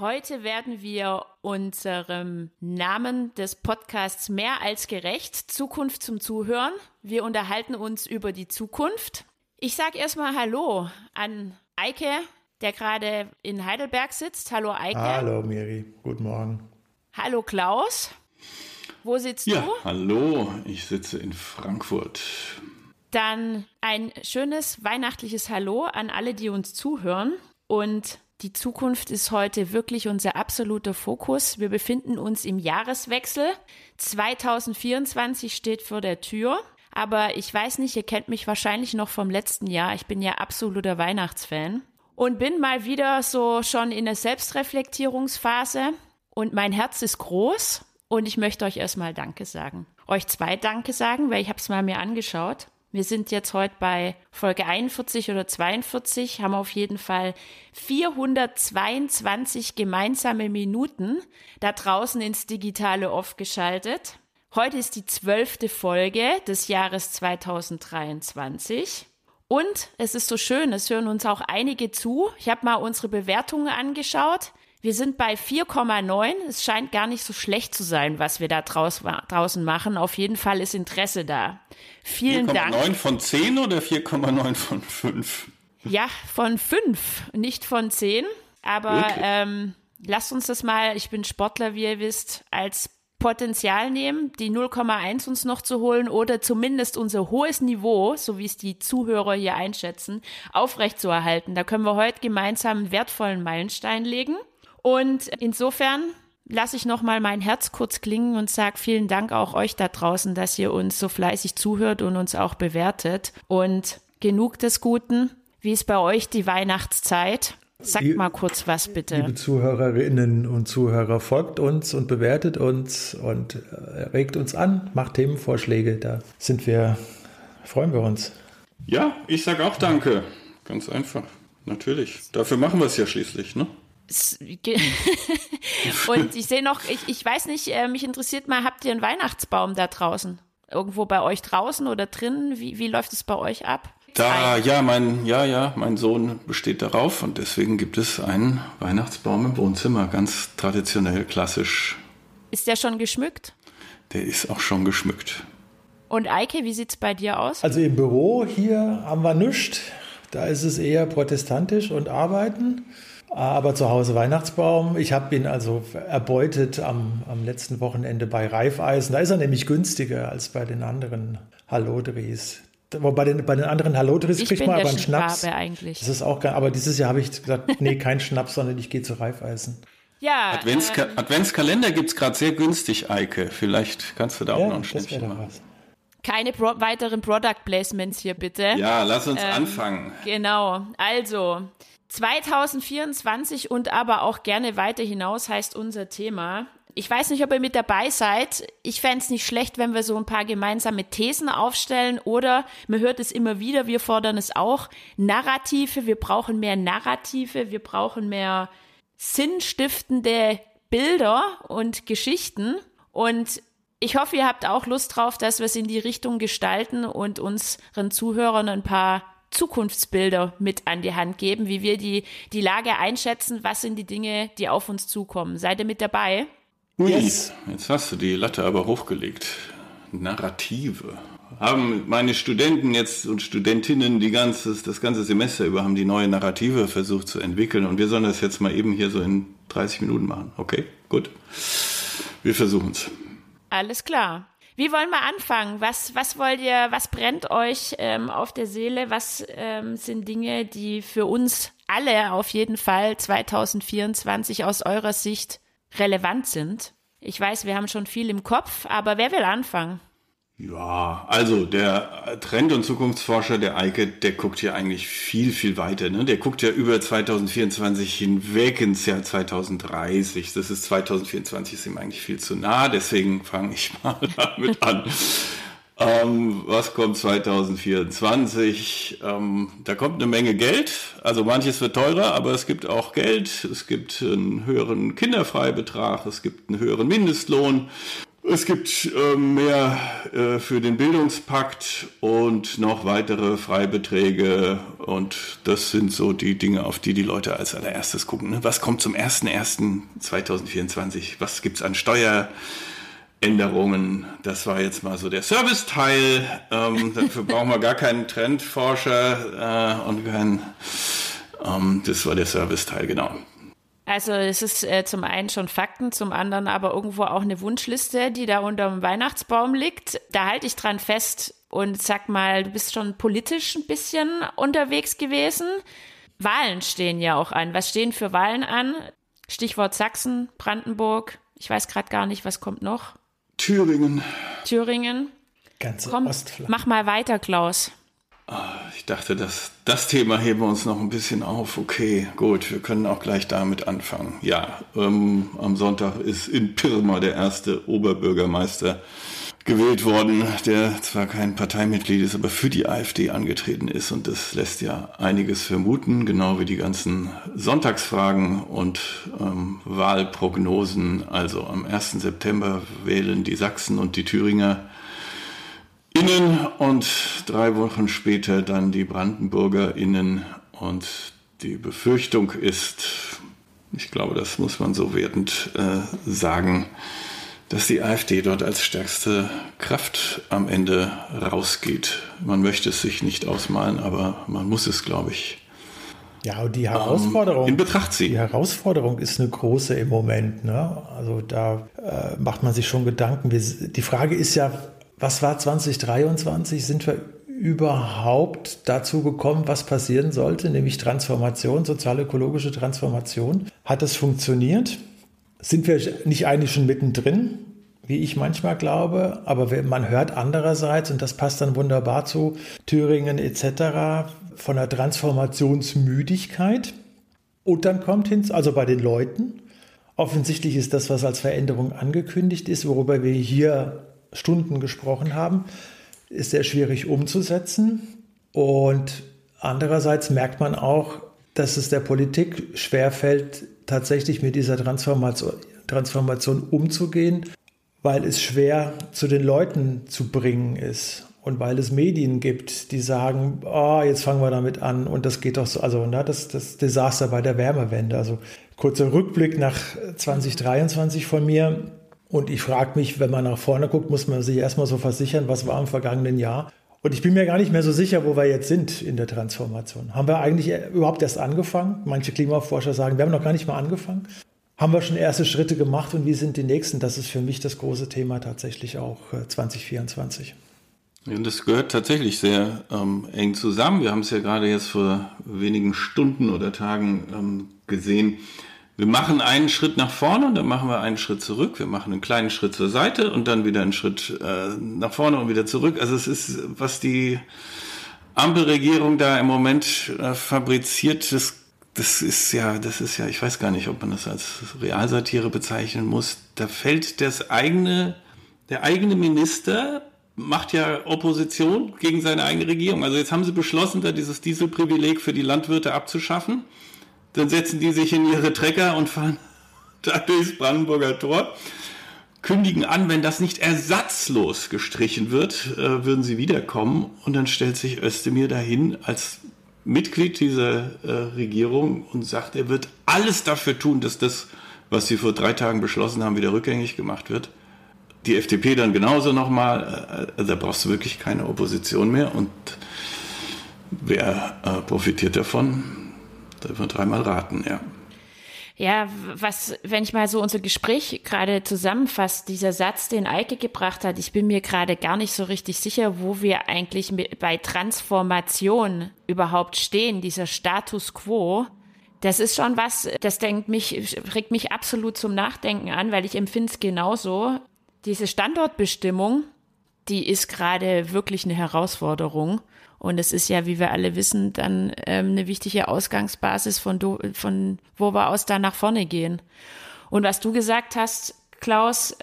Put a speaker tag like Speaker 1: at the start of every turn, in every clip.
Speaker 1: Heute werden wir unserem Namen des Podcasts mehr als gerecht, Zukunft zum Zuhören. Wir unterhalten uns über die Zukunft. Ich sage erstmal Hallo an Eike, der gerade in Heidelberg sitzt. Hallo Eike.
Speaker 2: Hallo Miri, guten Morgen.
Speaker 1: Hallo Klaus. Wo sitzt
Speaker 3: ja,
Speaker 1: du?
Speaker 3: Hallo, ich sitze in Frankfurt.
Speaker 1: Dann ein schönes weihnachtliches Hallo an alle, die uns zuhören. Und die Zukunft ist heute wirklich unser absoluter Fokus. Wir befinden uns im Jahreswechsel. 2024 steht vor der Tür. Aber ich weiß nicht, ihr kennt mich wahrscheinlich noch vom letzten Jahr. Ich bin ja absoluter Weihnachtsfan und bin mal wieder so schon in der Selbstreflektierungsphase und mein Herz ist groß und ich möchte euch erstmal Danke sagen. Euch zwei Danke sagen, weil ich habe es mal mir angeschaut. Wir sind jetzt heute bei Folge 41 oder 42, haben auf jeden Fall 422 gemeinsame Minuten da draußen ins digitale Off geschaltet. Heute ist die zwölfte Folge des Jahres 2023. Und es ist so schön, es hören uns auch einige zu. Ich habe mal unsere Bewertungen angeschaut. Wir sind bei 4,9. Es scheint gar nicht so schlecht zu sein, was wir da draus, draußen machen. Auf jeden Fall ist Interesse da. Vielen 4, Dank.
Speaker 3: 4,9 von 10 oder 4,9 von 5?
Speaker 1: Ja, von 5, nicht von 10. Aber ähm, lasst uns das mal, ich bin Sportler, wie ihr wisst, als Potenzial nehmen, die 0,1 uns noch zu holen oder zumindest unser hohes Niveau, so wie es die Zuhörer hier einschätzen, aufrechtzuerhalten. Da können wir heute gemeinsam einen wertvollen Meilenstein legen. Und insofern lasse ich nochmal mein Herz kurz klingen und sage vielen Dank auch euch da draußen, dass ihr uns so fleißig zuhört und uns auch bewertet. Und genug des Guten. Wie ist bei euch die Weihnachtszeit? Sag mal kurz was bitte.
Speaker 2: Liebe Zuhörerinnen und Zuhörer, folgt uns und bewertet uns und äh, regt uns an, macht Themenvorschläge. Da sind wir, freuen wir uns.
Speaker 3: Ja, ich sage auch Danke. Ganz einfach. Natürlich. Dafür machen wir es ja schließlich, ne?
Speaker 1: und ich sehe noch, ich, ich weiß nicht, äh, mich interessiert mal, habt ihr einen Weihnachtsbaum da draußen? Irgendwo bei euch draußen oder drinnen? Wie, wie läuft es bei euch ab?
Speaker 3: Da, ja, mein, ja, ja, mein Sohn besteht darauf und deswegen gibt es einen Weihnachtsbaum im Wohnzimmer, ganz traditionell, klassisch.
Speaker 1: Ist der schon geschmückt?
Speaker 3: Der ist auch schon geschmückt.
Speaker 1: Und Eike, wie sieht's bei dir aus?
Speaker 2: Also im Büro hier haben wir nichts. Da ist es eher protestantisch und arbeiten. Aber zu Hause Weihnachtsbaum. Ich habe ihn also erbeutet am, am letzten Wochenende bei Reifeisen. Da ist er nämlich günstiger als bei den anderen Hallodris. Bei den, bei den anderen Hallodris kriegt man aber einen Schnaps.
Speaker 1: Eigentlich.
Speaker 2: Das ist auch geil. Aber dieses Jahr habe ich gesagt, nee, kein Schnaps, sondern ich gehe zu Reifeisen.
Speaker 1: Ja.
Speaker 3: Adventska ähm, Adventskalender gibt es gerade sehr günstig, Eike. Vielleicht kannst du da ja, auch noch ein Schnittchen machen. Was.
Speaker 1: Keine Pro weiteren Product Placements hier bitte.
Speaker 3: Ja, lass uns ähm, anfangen.
Speaker 1: Genau. Also, 2024 und aber auch gerne weiter hinaus heißt unser Thema. Ich weiß nicht, ob ihr mit dabei seid. Ich fände es nicht schlecht, wenn wir so ein paar gemeinsame Thesen aufstellen oder man hört es immer wieder, wir fordern es auch, Narrative, wir brauchen mehr Narrative, wir brauchen mehr sinnstiftende Bilder und Geschichten und ich hoffe, ihr habt auch Lust drauf, dass wir es in die Richtung gestalten und unseren Zuhörern ein paar Zukunftsbilder mit an die Hand geben, wie wir die, die Lage einschätzen, was sind die Dinge, die auf uns zukommen. Seid ihr mit dabei?
Speaker 3: Ui, yes. jetzt hast du die Latte aber hochgelegt. Narrative. Haben meine Studenten jetzt und Studentinnen die ganze, das ganze Semester über haben die neue Narrative versucht zu entwickeln und wir sollen das jetzt mal eben hier so in 30 Minuten machen. Okay, gut. Wir versuchen es.
Speaker 1: Alles klar. Wie wollen wir anfangen? Was, was wollt ihr, was brennt euch ähm, auf der Seele? Was ähm, sind Dinge, die für uns alle auf jeden Fall 2024 aus eurer Sicht relevant sind? Ich weiß, wir haben schon viel im Kopf, aber wer will anfangen?
Speaker 3: Ja, also der Trend- und Zukunftsforscher, der Eike, der guckt ja eigentlich viel, viel weiter. Ne? Der guckt ja über 2024 hinweg ins Jahr 2030. Das ist 2024 ist ihm eigentlich viel zu nah, deswegen fange ich mal damit an. Ähm, was kommt 2024? Ähm, da kommt eine Menge Geld. Also manches wird teurer, aber es gibt auch Geld. Es gibt einen höheren Kinderfreibetrag. Es gibt einen höheren Mindestlohn. Es gibt äh, mehr äh, für den Bildungspakt und noch weitere Freibeträge. Und das sind so die Dinge, auf die die Leute als allererstes gucken. Ne? Was kommt zum 01.01.2024? Was gibt's an Steueränderungen? Das war jetzt mal so der Serviceteil. Ähm, dafür brauchen wir gar keinen Trendforscher äh, und keinen. Ähm, das war der Serviceteil, genau.
Speaker 1: Also es ist äh, zum einen schon Fakten, zum anderen aber irgendwo auch eine Wunschliste, die da unter dem Weihnachtsbaum liegt. Da halte ich dran fest und sag mal, du bist schon politisch ein bisschen unterwegs gewesen. Wahlen stehen ja auch an. Was stehen für Wahlen an? Stichwort Sachsen, Brandenburg. Ich weiß gerade gar nicht, was kommt noch.
Speaker 3: Thüringen.
Speaker 1: Thüringen.
Speaker 2: Ganze
Speaker 1: Komm,
Speaker 2: Ostflanke.
Speaker 1: mach mal weiter, Klaus.
Speaker 3: Ich dachte, das, das Thema heben wir uns noch ein bisschen auf. Okay, gut, wir können auch gleich damit anfangen. Ja, ähm, am Sonntag ist in Pirma der erste Oberbürgermeister gewählt worden, der zwar kein Parteimitglied ist, aber für die AfD angetreten ist. Und das lässt ja einiges vermuten, genau wie die ganzen Sonntagsfragen und ähm, Wahlprognosen. Also am 1. September wählen die Sachsen und die Thüringer Innen und drei Wochen später dann die BrandenburgerInnen. Und die Befürchtung ist, ich glaube, das muss man so wertend äh, sagen, dass die AfD dort als stärkste Kraft am Ende rausgeht. Man möchte es sich nicht ausmalen, aber man muss es, glaube ich,
Speaker 2: Ja, und die Herausforderung.
Speaker 3: in Betracht ziehen.
Speaker 2: Die Herausforderung ist eine große im Moment. Ne? Also da äh, macht man sich schon Gedanken. Wir, die Frage ist ja, was war 2023? Sind wir überhaupt dazu gekommen, was passieren sollte, nämlich Transformation, sozial-ökologische Transformation? Hat das funktioniert? Sind wir nicht eigentlich schon mittendrin, wie ich manchmal glaube? Aber man hört andererseits, und das passt dann wunderbar zu Thüringen etc., von der Transformationsmüdigkeit. Und dann kommt hinzu, also bei den Leuten, offensichtlich ist das, was als Veränderung angekündigt ist, worüber wir hier Stunden gesprochen haben, ist sehr schwierig umzusetzen. Und andererseits merkt man auch, dass es der Politik schwerfällt, tatsächlich mit dieser Transformation, umzugehen, weil es schwer zu den Leuten zu bringen ist. Und weil es Medien gibt, die sagen, oh, jetzt fangen wir damit an und das geht doch so, also na, das, das Desaster bei der Wärmewende. Also kurzer Rückblick nach 2023 von mir. Und ich frage mich, wenn man nach vorne guckt, muss man sich erstmal so versichern, was war im vergangenen Jahr. Und ich bin mir gar nicht mehr so sicher, wo wir jetzt sind in der Transformation. Haben wir eigentlich überhaupt erst angefangen? Manche Klimaforscher sagen, wir haben noch gar nicht mal angefangen. Haben wir schon erste Schritte gemacht und wie sind die nächsten? Das ist für mich das große Thema tatsächlich auch äh, 2024.
Speaker 3: Und das gehört tatsächlich sehr ähm, eng zusammen. Wir haben es ja gerade jetzt vor wenigen Stunden oder Tagen ähm, gesehen. Wir machen einen Schritt nach vorne und dann machen wir einen Schritt zurück. Wir machen einen kleinen Schritt zur Seite und dann wieder einen Schritt äh, nach vorne und wieder zurück. Also es ist, was die Ampelregierung da im Moment äh, fabriziert, das, das ist ja, das ist ja, ich weiß gar nicht, ob man das als Realsatire bezeichnen muss. Da fällt das eigene, der eigene Minister macht ja Opposition gegen seine eigene Regierung. Also jetzt haben sie beschlossen, da dieses Dieselprivileg für die Landwirte abzuschaffen. Dann setzen die sich in ihre Trecker und fahren da durchs Brandenburger Tor, kündigen an, wenn das nicht ersatzlos gestrichen wird, äh, würden sie wiederkommen. Und dann stellt sich Özdemir dahin als Mitglied dieser äh, Regierung und sagt, er wird alles dafür tun, dass das, was sie vor drei Tagen beschlossen haben, wieder rückgängig gemacht wird die FDP dann genauso nochmal. Also da brauchst du wirklich keine Opposition mehr. Und wer äh, profitiert davon? Da wird man dreimal raten, ja.
Speaker 1: Ja, was, wenn ich mal so unser Gespräch gerade zusammenfasse, dieser Satz, den Eike gebracht hat, ich bin mir gerade gar nicht so richtig sicher, wo wir eigentlich mit, bei Transformation überhaupt stehen, dieser Status quo. Das ist schon was, das denkt mich, regt mich absolut zum Nachdenken an, weil ich empfinde es genauso. Diese Standortbestimmung, die ist gerade wirklich eine Herausforderung. Und es ist ja, wie wir alle wissen, dann ähm, eine wichtige Ausgangsbasis, von, do, von wo wir aus da nach vorne gehen. Und was du gesagt hast, Klaus,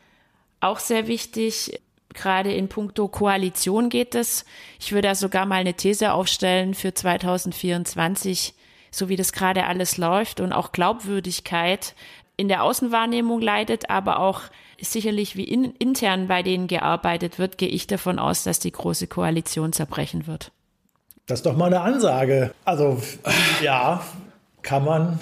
Speaker 1: auch sehr wichtig, gerade in puncto Koalition geht es. Ich würde da sogar mal eine These aufstellen für 2024, so wie das gerade alles läuft und auch Glaubwürdigkeit, in der Außenwahrnehmung leidet, aber auch sicherlich wie in, intern bei denen gearbeitet wird, gehe ich davon aus, dass die große Koalition zerbrechen wird.
Speaker 2: Das ist doch mal eine Ansage. Also ja, kann man.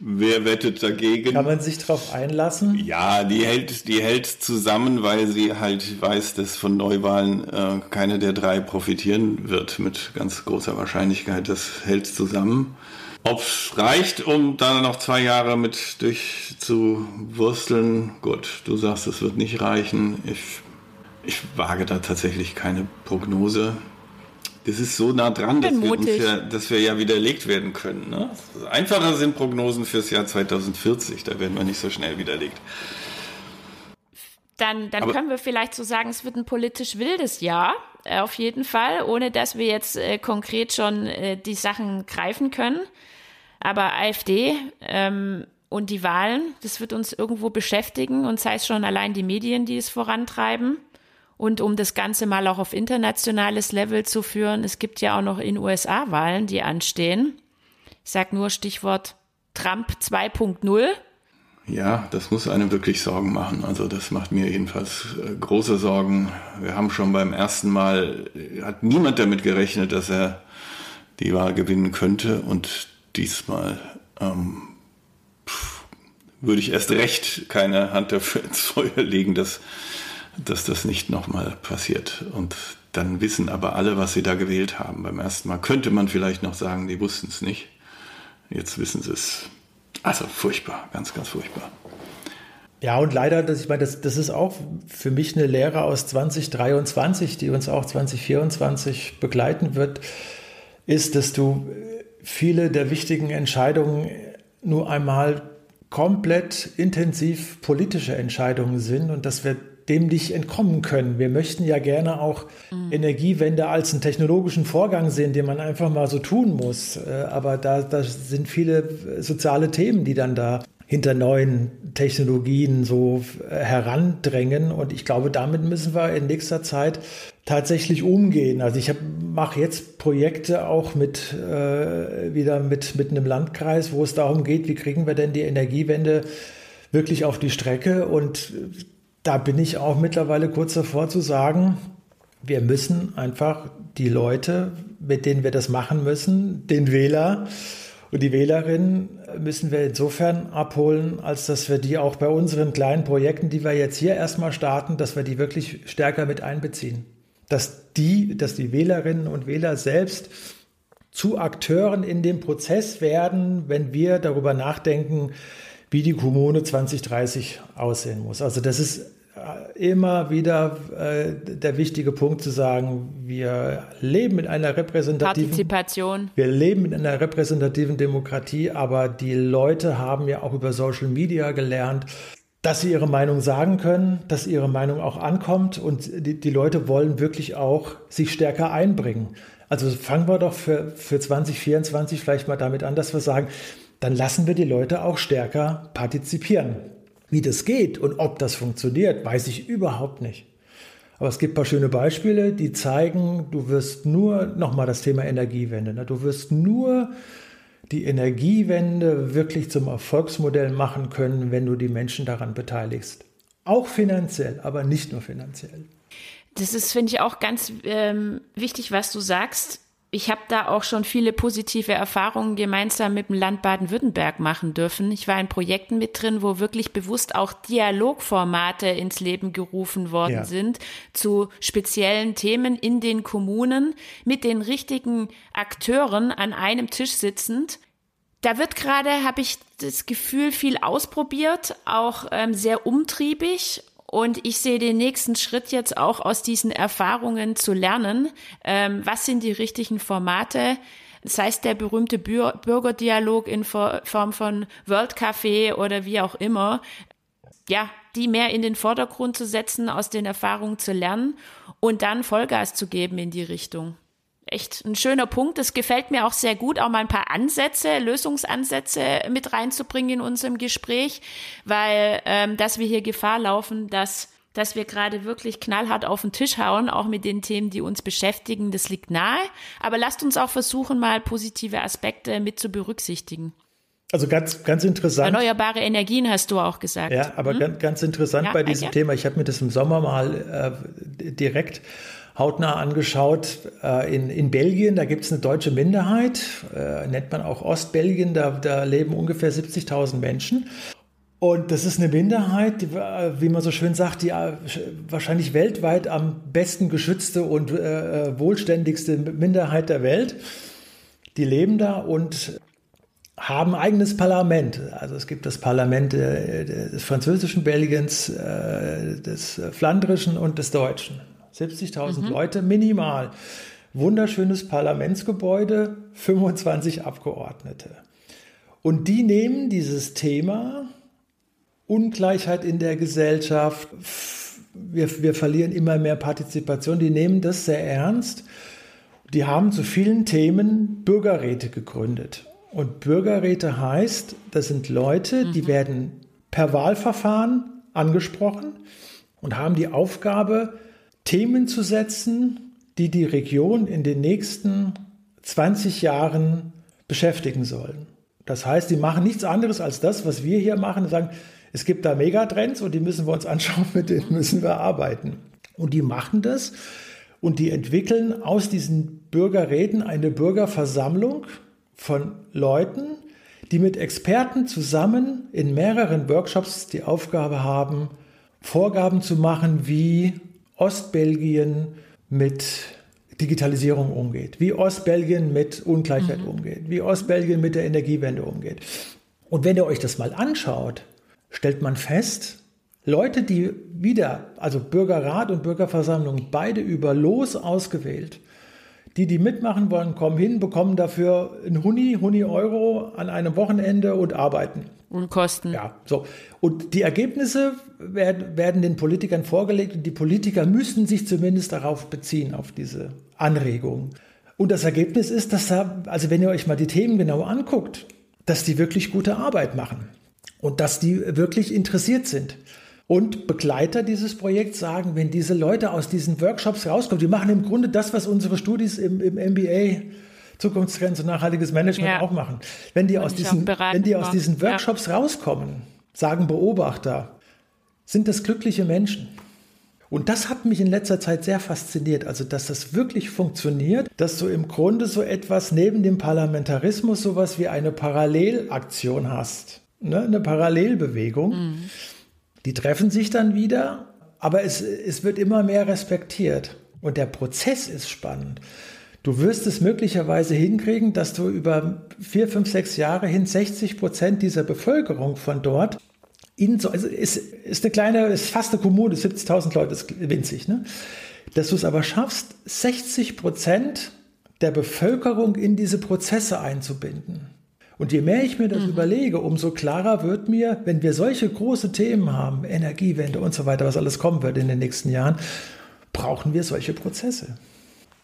Speaker 3: Wer wettet dagegen?
Speaker 2: Kann man sich darauf einlassen?
Speaker 3: Ja, die hält, die hält zusammen, weil sie halt weiß, dass von Neuwahlen äh, keine der drei profitieren wird, mit ganz großer Wahrscheinlichkeit. Das hält zusammen. Ob es reicht, um da noch zwei Jahre mit durchzuwursteln, gut, du sagst, es wird nicht reichen. Ich, ich wage da tatsächlich keine Prognose. Das ist so nah dran, dass wir, ja, dass wir ja widerlegt werden können. Ne? Einfacher sind Prognosen fürs Jahr 2040, da werden wir nicht so schnell widerlegt.
Speaker 1: Dann, dann können wir vielleicht so sagen, es wird ein politisch wildes Jahr, äh, auf jeden Fall, ohne dass wir jetzt äh, konkret schon äh, die Sachen greifen können. Aber AfD ähm, und die Wahlen, das wird uns irgendwo beschäftigen und sei es schon allein die Medien, die es vorantreiben. Und um das Ganze mal auch auf internationales Level zu führen, es gibt ja auch noch in USA Wahlen, die anstehen. Ich sage nur Stichwort Trump 2.0.
Speaker 3: Ja, das muss einem wirklich Sorgen machen. Also das macht mir jedenfalls äh, große Sorgen. Wir haben schon beim ersten Mal, hat niemand damit gerechnet, dass er die Wahl gewinnen könnte. Und diesmal ähm, pff, würde ich erst recht keine Hand dafür ins Feuer legen, dass dass das nicht nochmal passiert. Und dann wissen aber alle, was sie da gewählt haben. Beim ersten Mal könnte man vielleicht noch sagen, die wussten es nicht. Jetzt wissen sie es. Also furchtbar, ganz, ganz furchtbar.
Speaker 2: Ja, und leider, das, ich meine, das, das ist auch für mich eine Lehre aus 2023, die uns auch 2024 begleiten wird, ist, dass du viele der wichtigen Entscheidungen nur einmal komplett intensiv politische Entscheidungen sind und dass wir dem nicht entkommen können. Wir möchten ja gerne auch mhm. Energiewende als einen technologischen Vorgang sehen, den man einfach mal so tun muss. Äh, aber da, da sind viele soziale Themen, die dann da hinter neuen Technologien so äh, herandrängen. Und ich glaube, damit müssen wir in nächster Zeit tatsächlich umgehen. Also ich mache jetzt Projekte auch mit äh, wieder mit, mit einem Landkreis, wo es darum geht, wie kriegen wir denn die Energiewende wirklich auf die Strecke und da bin ich auch mittlerweile kurz davor zu sagen, wir müssen einfach die Leute, mit denen wir das machen müssen, den Wähler und die Wählerinnen, müssen wir insofern abholen, als dass wir die auch bei unseren kleinen Projekten, die wir jetzt hier erstmal starten, dass wir die wirklich stärker mit einbeziehen. Dass die, dass die Wählerinnen und Wähler selbst zu Akteuren in dem Prozess werden, wenn wir darüber nachdenken, wie die Kommune 2030 aussehen muss. Also das ist immer wieder äh, der wichtige Punkt zu sagen, wir leben in einer repräsentativen
Speaker 1: Partizipation.
Speaker 2: Wir leben in einer repräsentativen Demokratie, aber die Leute haben ja auch über Social Media gelernt, dass sie ihre Meinung sagen können, dass ihre Meinung auch ankommt und die, die Leute wollen wirklich auch sich stärker einbringen. Also fangen wir doch für, für 2024 vielleicht mal damit an, dass wir sagen, dann lassen wir die Leute auch stärker partizipieren. Wie das geht und ob das funktioniert, weiß ich überhaupt nicht. Aber es gibt ein paar schöne Beispiele, die zeigen, du wirst nur, nochmal das Thema Energiewende, ne? du wirst nur die Energiewende wirklich zum Erfolgsmodell machen können, wenn du die Menschen daran beteiligst. Auch finanziell, aber nicht nur finanziell.
Speaker 1: Das ist, finde ich, auch ganz ähm, wichtig, was du sagst ich habe da auch schon viele positive Erfahrungen gemeinsam mit dem Land Baden-Württemberg machen dürfen. Ich war in Projekten mit drin, wo wirklich bewusst auch Dialogformate ins Leben gerufen worden ja. sind zu speziellen Themen in den Kommunen mit den richtigen Akteuren an einem Tisch sitzend. Da wird gerade, habe ich das Gefühl, viel ausprobiert, auch ähm, sehr umtriebig und ich sehe den nächsten Schritt jetzt auch aus diesen Erfahrungen zu lernen. Ähm, was sind die richtigen Formate? Das heißt, der berühmte Bürgerdialog in Form von World Café oder wie auch immer. Ja, die mehr in den Vordergrund zu setzen, aus den Erfahrungen zu lernen und dann Vollgas zu geben in die Richtung echt ein schöner Punkt. Das gefällt mir auch sehr gut, auch mal ein paar Ansätze, Lösungsansätze mit reinzubringen in unserem Gespräch, weil ähm, dass wir hier Gefahr laufen, dass dass wir gerade wirklich knallhart auf den Tisch hauen, auch mit den Themen, die uns beschäftigen, das liegt nahe. Aber lasst uns auch versuchen, mal positive Aspekte mit zu berücksichtigen.
Speaker 2: Also ganz, ganz interessant.
Speaker 1: Erneuerbare Energien hast du auch gesagt.
Speaker 2: Ja, aber hm? ganz, ganz interessant ja, bei diesem ja. Thema. Ich habe mir das im Sommer mal äh, direkt hautnah angeschaut. Äh, in, in Belgien, da gibt es eine deutsche Minderheit, äh, nennt man auch Ostbelgien, da, da leben ungefähr 70.000 Menschen. Und das ist eine Minderheit, die, äh, wie man so schön sagt, die äh, wahrscheinlich weltweit am besten geschützte und äh, äh, wohlständigste Minderheit der Welt. Die leben da und haben eigenes Parlament. Also es gibt das Parlament des französischen Belgiens, des flandrischen und des deutschen. 70.000 mhm. Leute minimal. Wunderschönes Parlamentsgebäude, 25 Abgeordnete. Und die nehmen dieses Thema Ungleichheit in der Gesellschaft, wir, wir verlieren immer mehr Partizipation, die nehmen das sehr ernst. Die haben zu vielen Themen Bürgerräte gegründet. Und Bürgerräte heißt, das sind Leute, die mhm. werden per Wahlverfahren angesprochen und haben die Aufgabe, Themen zu setzen, die die Region in den nächsten 20 Jahren beschäftigen sollen. Das heißt, die machen nichts anderes als das, was wir hier machen und sagen, es gibt da Megatrends und die müssen wir uns anschauen, mit denen müssen wir arbeiten. Und die machen das und die entwickeln aus diesen Bürgerräten eine Bürgerversammlung von Leuten, die mit Experten zusammen in mehreren Workshops die Aufgabe haben, Vorgaben zu machen, wie Ostbelgien mit Digitalisierung umgeht, wie Ostbelgien mit Ungleichheit mhm. umgeht, wie Ostbelgien mit der Energiewende umgeht. Und wenn ihr euch das mal anschaut, stellt man fest, Leute, die wieder, also Bürgerrat und Bürgerversammlung, beide über Los ausgewählt, die, die mitmachen wollen, kommen hin, bekommen dafür ein Huni, Huni Euro an einem Wochenende und arbeiten.
Speaker 1: Und Kosten.
Speaker 2: Ja, so. Und die Ergebnisse werden, werden den Politikern vorgelegt und die Politiker müssen sich zumindest darauf beziehen, auf diese Anregungen. Und das Ergebnis ist, dass da, also wenn ihr euch mal die Themen genau anguckt, dass die wirklich gute Arbeit machen und dass die wirklich interessiert sind. Und Begleiter dieses Projekts sagen, wenn diese Leute aus diesen Workshops rauskommen, die machen im Grunde das, was unsere Studis im, im MBA Zukunftstrends und nachhaltiges Management ja. auch machen. Wenn die, aus diesen, wenn die aus diesen Workshops ja. rauskommen, sagen Beobachter, sind das glückliche Menschen. Und das hat mich in letzter Zeit sehr fasziniert, also dass das wirklich funktioniert, dass du im Grunde so etwas neben dem Parlamentarismus sowas wie eine Parallelaktion hast, ne? eine Parallelbewegung. Mhm. Die treffen sich dann wieder, aber es, es wird immer mehr respektiert. Und der Prozess ist spannend. Du wirst es möglicherweise hinkriegen, dass du über vier, fünf, sechs Jahre hin 60 Prozent dieser Bevölkerung von dort in so, also ist, ist eine kleine, ist fast eine Kommune, 70.000 Leute, ist winzig, ne? Dass du es aber schaffst, 60 Prozent der Bevölkerung in diese Prozesse einzubinden. Und je mehr ich mir das mhm. überlege, umso klarer wird mir, wenn wir solche große Themen haben, Energiewende und so weiter, was alles kommen wird in den nächsten Jahren, brauchen wir solche Prozesse.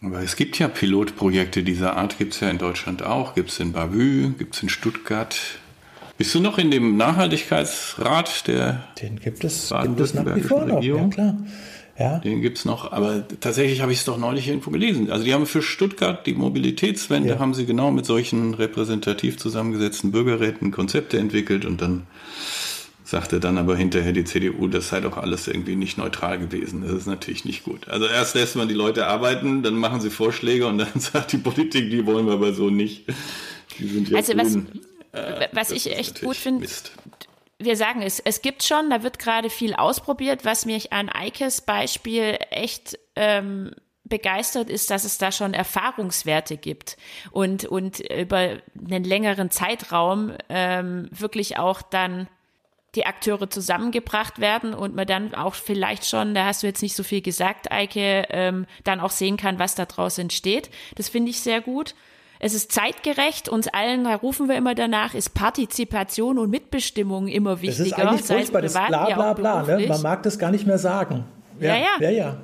Speaker 3: Aber es gibt ja Pilotprojekte dieser Art, gibt es ja in Deutschland auch, gibt es in Bavü, gibt es in Stuttgart. Bist du noch in dem Nachhaltigkeitsrat der
Speaker 2: Den gibt es, gibt es nach wie vor noch, ja klar.
Speaker 3: Ja. Den gibt es noch, aber tatsächlich habe ich es doch neulich irgendwo gelesen. Also die haben für Stuttgart die Mobilitätswende, ja. haben sie genau mit solchen repräsentativ zusammengesetzten Bürgerräten Konzepte entwickelt und dann sagte dann aber hinterher die CDU, das sei doch alles irgendwie nicht neutral gewesen. Das ist natürlich nicht gut. Also erst lässt man die Leute arbeiten, dann machen sie Vorschläge und dann sagt die Politik, die wollen wir aber so nicht. Die sind ja
Speaker 1: also was, äh, was ich echt gut finde, wir sagen es, es gibt schon, da wird gerade viel ausprobiert. Was mich an Eikes Beispiel echt ähm, begeistert ist, dass es da schon Erfahrungswerte gibt und, und über einen längeren Zeitraum ähm, wirklich auch dann die Akteure zusammengebracht werden und man dann auch vielleicht schon, da hast du jetzt nicht so viel gesagt, Eike, ähm, dann auch sehen kann, was da draus entsteht. Das finde ich sehr gut. Es ist zeitgerecht, uns allen, da rufen wir immer danach, ist Partizipation und Mitbestimmung immer wichtiger. Das ist
Speaker 2: eigentlich furchtbar, das bla bla bla, ne? man mag das gar nicht mehr sagen.
Speaker 1: Ja, ja. ja. ja, ja.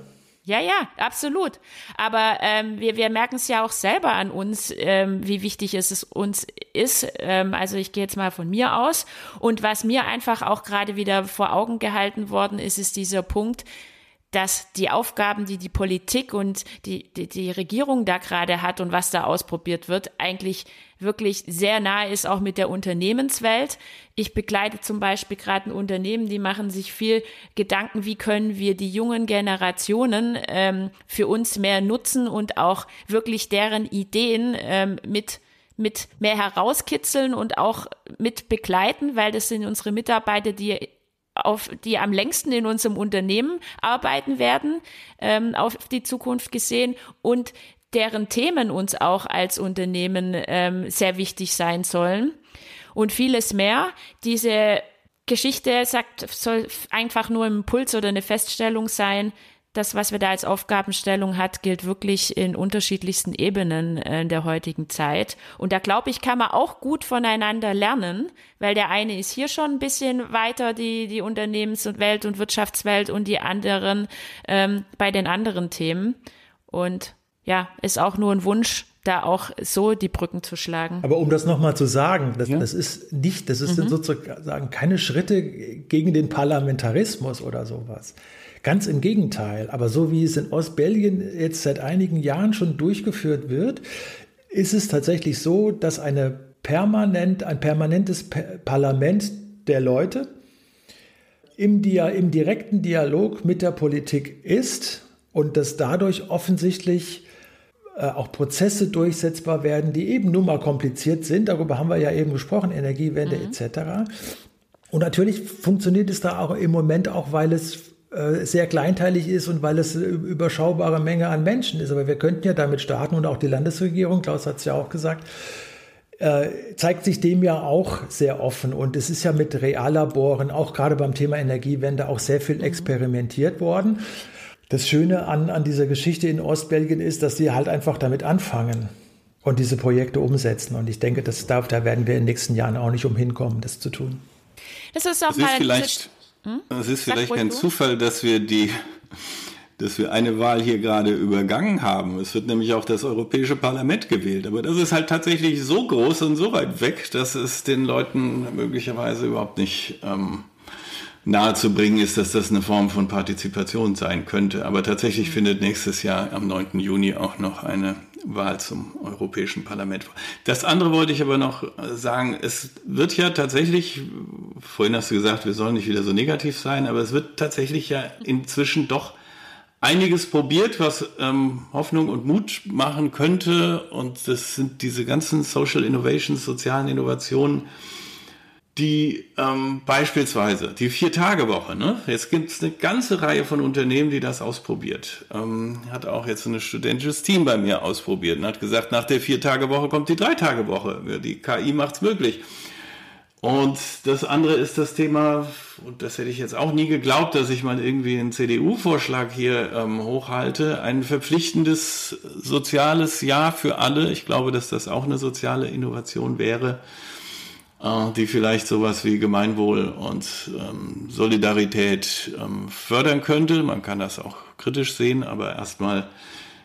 Speaker 1: Ja, ja, absolut. Aber ähm, wir, wir merken es ja auch selber an uns, ähm, wie wichtig es uns ist. Ähm, also ich gehe jetzt mal von mir aus. Und was mir einfach auch gerade wieder vor Augen gehalten worden ist, ist dieser Punkt, dass die Aufgaben, die die Politik und die, die, die Regierung da gerade hat und was da ausprobiert wird, eigentlich wirklich sehr nahe ist, auch mit der Unternehmenswelt. Ich begleite zum Beispiel gerade ein Unternehmen, die machen sich viel Gedanken, wie können wir die jungen Generationen ähm, für uns mehr nutzen und auch wirklich deren Ideen ähm, mit mit mehr herauskitzeln und auch mit begleiten, weil das sind unsere Mitarbeiter, die auf die am längsten in unserem Unternehmen arbeiten werden, ähm, auf die Zukunft gesehen und deren Themen uns auch als Unternehmen ähm, sehr wichtig sein sollen und vieles mehr. Diese Geschichte sagt, soll einfach nur ein Impuls oder eine Feststellung sein, das, was wir da als Aufgabenstellung hat, gilt wirklich in unterschiedlichsten Ebenen äh, in der heutigen Zeit. Und da glaube ich, kann man auch gut voneinander lernen, weil der eine ist hier schon ein bisschen weiter, die, die Unternehmens- und Welt- und Wirtschaftswelt und die anderen ähm, bei den anderen Themen. Und ja, ist auch nur ein Wunsch, da auch so die Brücken zu schlagen.
Speaker 2: Aber um das nochmal zu sagen, das, ja. das ist nicht, das ist mhm. sozusagen keine Schritte gegen den Parlamentarismus oder sowas. Ganz im Gegenteil. Aber so wie es in Ostbelgien jetzt seit einigen Jahren schon durchgeführt wird, ist es tatsächlich so, dass eine permanent, ein permanentes Parlament der Leute im, Dia im direkten Dialog mit der Politik ist und dass dadurch offensichtlich äh, auch Prozesse durchsetzbar werden, die eben nun mal kompliziert sind. Darüber haben wir ja eben gesprochen, Energiewende mhm. etc. Und natürlich funktioniert es da auch im Moment auch, weil es sehr kleinteilig ist und weil es eine überschaubare Menge an Menschen ist. Aber wir könnten ja damit starten und auch die Landesregierung, Klaus hat es ja auch gesagt, äh, zeigt sich dem ja auch sehr offen. Und es ist ja mit Reallaboren, auch gerade beim Thema Energiewende, auch sehr viel mhm. experimentiert worden. Das Schöne an, an dieser Geschichte in Ostbelgien ist, dass sie halt einfach damit anfangen und diese Projekte umsetzen. Und ich denke, dass da, da werden wir in den nächsten Jahren auch nicht umhin kommen, das zu tun.
Speaker 1: Das ist auch
Speaker 3: das mal ist vielleicht hm? Es ist vielleicht kein Zufall, dass wir die, dass wir eine Wahl hier gerade übergangen haben. Es wird nämlich auch das Europäische Parlament gewählt. Aber das ist halt tatsächlich so groß und so weit weg, dass es den Leuten möglicherweise überhaupt nicht ähm, nahezubringen ist, dass das eine Form von Partizipation sein könnte. Aber tatsächlich hm. findet nächstes Jahr am 9. Juni auch noch eine Wahl zum Europäischen Parlament. Das andere wollte ich aber noch sagen, es wird ja tatsächlich, vorhin hast du gesagt, wir sollen nicht wieder so negativ sein, aber es wird tatsächlich ja inzwischen doch einiges probiert, was ähm, Hoffnung und Mut machen könnte. Und das sind diese ganzen Social Innovations, sozialen Innovationen, die ähm, beispielsweise die Vier-Tage-Woche, ne? Jetzt gibt es eine ganze Reihe von Unternehmen, die das ausprobiert. Ähm, hat auch jetzt ein studentisches Team bei mir ausprobiert und hat gesagt, nach der Vier-Tage-Woche kommt die Drei-Tage-Woche. Die KI macht es möglich. Und das andere ist das Thema, und das hätte ich jetzt auch nie geglaubt, dass ich mal irgendwie einen CDU-Vorschlag hier ähm, hochhalte, ein verpflichtendes soziales Jahr für alle. Ich glaube, dass das auch eine soziale Innovation wäre die vielleicht sowas wie Gemeinwohl und ähm, Solidarität ähm, fördern könnte. Man kann das auch kritisch sehen, aber erstmal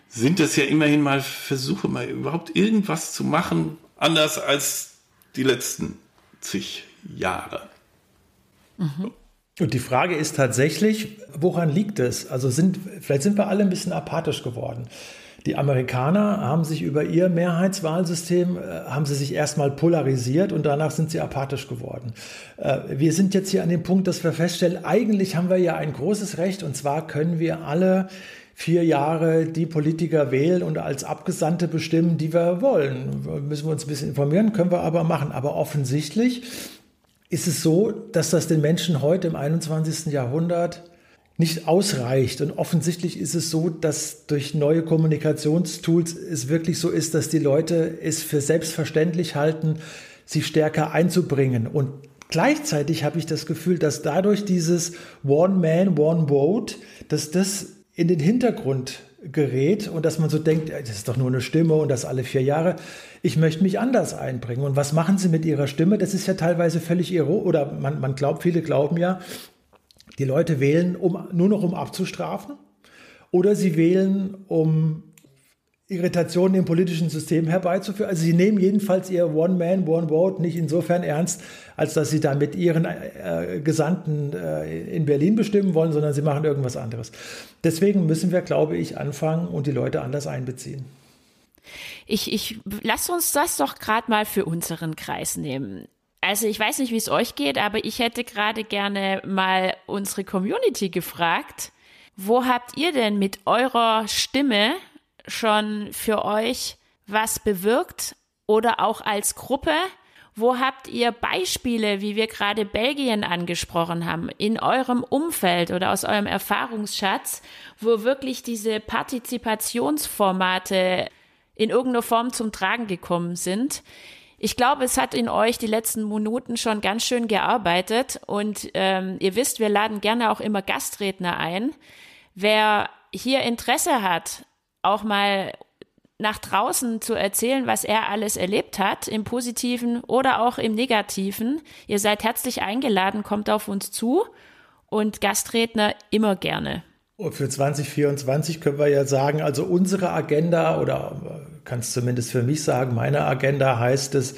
Speaker 3: sind es ja immerhin mal Versuche, mal überhaupt irgendwas zu machen, anders als die letzten zig Jahre.
Speaker 2: Mhm. Und die Frage ist tatsächlich, woran liegt es? Also sind, vielleicht sind wir alle ein bisschen apathisch geworden. Die Amerikaner haben sich über ihr Mehrheitswahlsystem, äh, haben sie sich erstmal polarisiert und danach sind sie apathisch geworden. Äh, wir sind jetzt hier an dem Punkt, dass wir feststellen, eigentlich haben wir ja ein großes Recht und zwar können wir alle vier Jahre die Politiker wählen und als Abgesandte bestimmen, die wir wollen. Müssen wir uns ein bisschen informieren, können wir aber machen. Aber offensichtlich ist es so, dass das den Menschen heute im 21. Jahrhundert nicht ausreicht. Und offensichtlich ist es so, dass durch neue Kommunikationstools es wirklich so ist, dass die Leute es für selbstverständlich halten, sich stärker einzubringen. Und gleichzeitig habe ich das Gefühl, dass dadurch dieses One Man, One Vote, dass das in den Hintergrund gerät und dass man so denkt, das ist doch nur eine Stimme und das alle vier Jahre. Ich möchte mich anders einbringen. Und was machen Sie mit Ihrer Stimme? Das ist ja teilweise völlig irre. Oder man, man glaubt, viele glauben ja, die Leute wählen, um, nur noch um abzustrafen oder sie wählen, um Irritationen im politischen System herbeizuführen. Also sie nehmen jedenfalls ihr One Man, One Vote nicht insofern ernst, als dass sie damit ihren äh, Gesandten äh, in Berlin bestimmen wollen, sondern sie machen irgendwas anderes. Deswegen müssen wir, glaube ich, anfangen und die Leute anders einbeziehen.
Speaker 1: Ich, ich lass uns das doch gerade mal für unseren Kreis nehmen. Also ich weiß nicht, wie es euch geht, aber ich hätte gerade gerne mal unsere Community gefragt. Wo habt ihr denn mit eurer Stimme schon für euch was bewirkt oder auch als Gruppe? Wo habt ihr Beispiele, wie wir gerade Belgien angesprochen haben, in eurem Umfeld oder aus eurem Erfahrungsschatz, wo wirklich diese Partizipationsformate in irgendeiner Form zum Tragen gekommen sind? Ich glaube, es hat in euch die letzten Minuten schon ganz schön gearbeitet und ähm, ihr wisst, wir laden gerne auch immer Gastredner ein. Wer hier Interesse hat, auch mal nach draußen zu erzählen, was er alles erlebt hat, im positiven oder auch im negativen. Ihr seid herzlich eingeladen, kommt auf uns zu und Gastredner immer gerne.
Speaker 2: Und für 2024 können wir ja sagen, also unsere Agenda oder kannst zumindest für mich sagen, meine Agenda heißt es,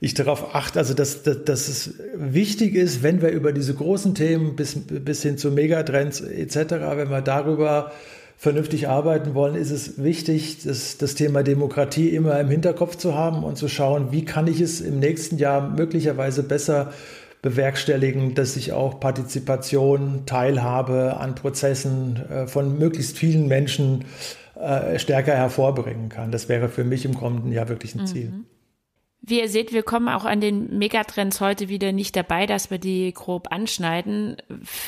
Speaker 2: ich darauf achte, also dass, dass, dass es wichtig ist, wenn wir über diese großen Themen bis, bis hin zu Megatrends etc., wenn wir darüber vernünftig arbeiten wollen, ist es wichtig, das, das Thema Demokratie immer im Hinterkopf zu haben und zu schauen, wie kann ich es im nächsten Jahr möglicherweise besser bewerkstelligen, dass ich auch Partizipation, Teilhabe an Prozessen äh, von möglichst vielen Menschen äh, stärker hervorbringen kann. Das wäre für mich im kommenden Jahr wirklich ein mhm. Ziel.
Speaker 1: Wie ihr seht, wir kommen auch an den Megatrends heute wieder nicht dabei, dass wir die grob anschneiden.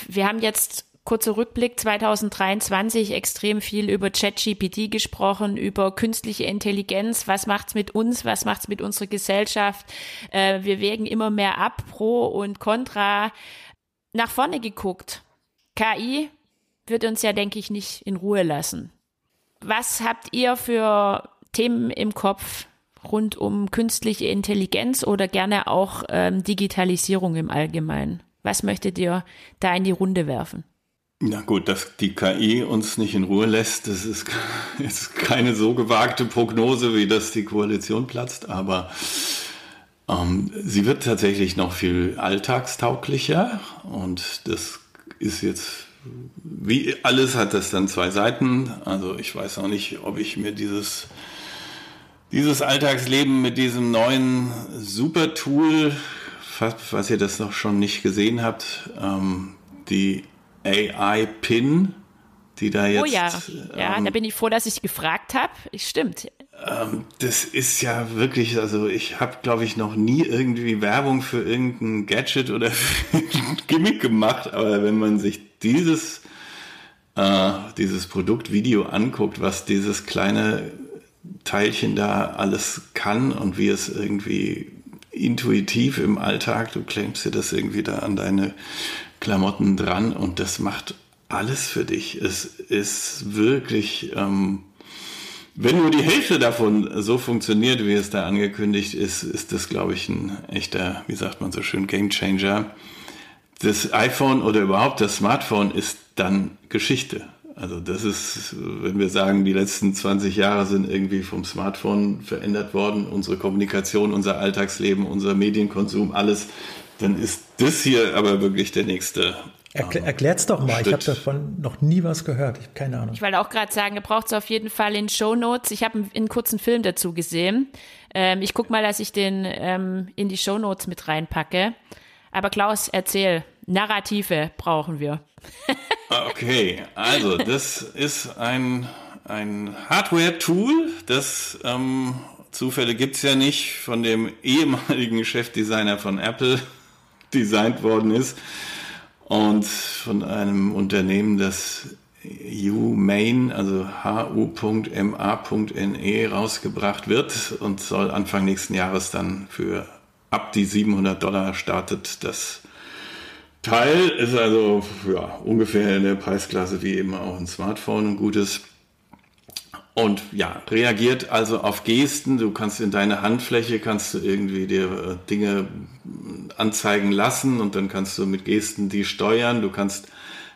Speaker 1: Wir haben jetzt kurzer Rückblick 2023 extrem viel über ChatGPT gesprochen, über künstliche Intelligenz. Was macht's mit uns? Was macht's mit unserer Gesellschaft? Äh, wir wägen immer mehr ab, pro und contra. Nach vorne geguckt. KI wird uns ja, denke ich, nicht in Ruhe lassen. Was habt ihr für Themen im Kopf rund um künstliche Intelligenz oder gerne auch ähm, Digitalisierung im Allgemeinen? Was möchtet ihr da in die Runde werfen?
Speaker 3: Na gut, dass die KI uns nicht in Ruhe lässt, das ist jetzt keine so gewagte Prognose, wie dass die Koalition platzt, aber ähm, sie wird tatsächlich noch viel alltagstauglicher und das ist jetzt, wie alles hat das dann zwei Seiten. Also ich weiß auch nicht, ob ich mir dieses, dieses Alltagsleben mit diesem neuen Super-Tool, was ihr das noch schon nicht gesehen habt, ähm, die AI-Pin, die da jetzt. Oh
Speaker 1: ja, ja, ähm, da bin ich froh, dass ich gefragt habe. Stimmt.
Speaker 3: Ähm, das ist ja wirklich, also ich habe, glaube ich, noch nie irgendwie Werbung für irgendein Gadget oder Gimmick gemacht, aber wenn man sich dieses, äh, dieses Produktvideo anguckt, was dieses kleine Teilchen da alles kann und wie es irgendwie intuitiv im Alltag, du klemmst dir das irgendwie da an deine Klamotten dran und das macht alles für dich. Es ist wirklich, ähm, wenn nur die Hälfte davon so funktioniert, wie es da angekündigt ist, ist das, glaube ich, ein echter, wie sagt man so schön, Gamechanger. Das iPhone oder überhaupt das Smartphone ist dann Geschichte. Also das ist, wenn wir sagen, die letzten 20 Jahre sind irgendwie vom Smartphone verändert worden, unsere Kommunikation, unser Alltagsleben, unser Medienkonsum, alles dann ist das hier aber wirklich der nächste.
Speaker 2: Erklär, erklärt's doch mal. Schritt. Ich habe davon noch nie was gehört. Ich habe keine Ahnung.
Speaker 1: Ich wollte auch gerade sagen, ihr braucht es auf jeden Fall in Show Notes. Ich habe einen, einen, kurzen Film dazu gesehen. Ähm, ich guck mal, dass ich den ähm, in die Show Notes mit reinpacke. Aber Klaus, erzähl. Narrative brauchen wir.
Speaker 3: okay, also das ist ein, ein Hardware-Tool, das ähm, Zufälle gibt es ja nicht von dem ehemaligen Chefdesigner von Apple, designt worden ist und von einem Unternehmen, das UMain, also hu.ma.ne rausgebracht wird und soll Anfang nächsten Jahres dann für ab die 700 Dollar startet das Teil. Ist also ja, ungefähr in der Preisklasse wie eben auch ein Smartphone, ein gutes. Und ja, reagiert also auf Gesten. Du kannst in deine Handfläche, kannst du irgendwie dir äh, Dinge anzeigen lassen und dann kannst du mit Gesten die steuern. Du kannst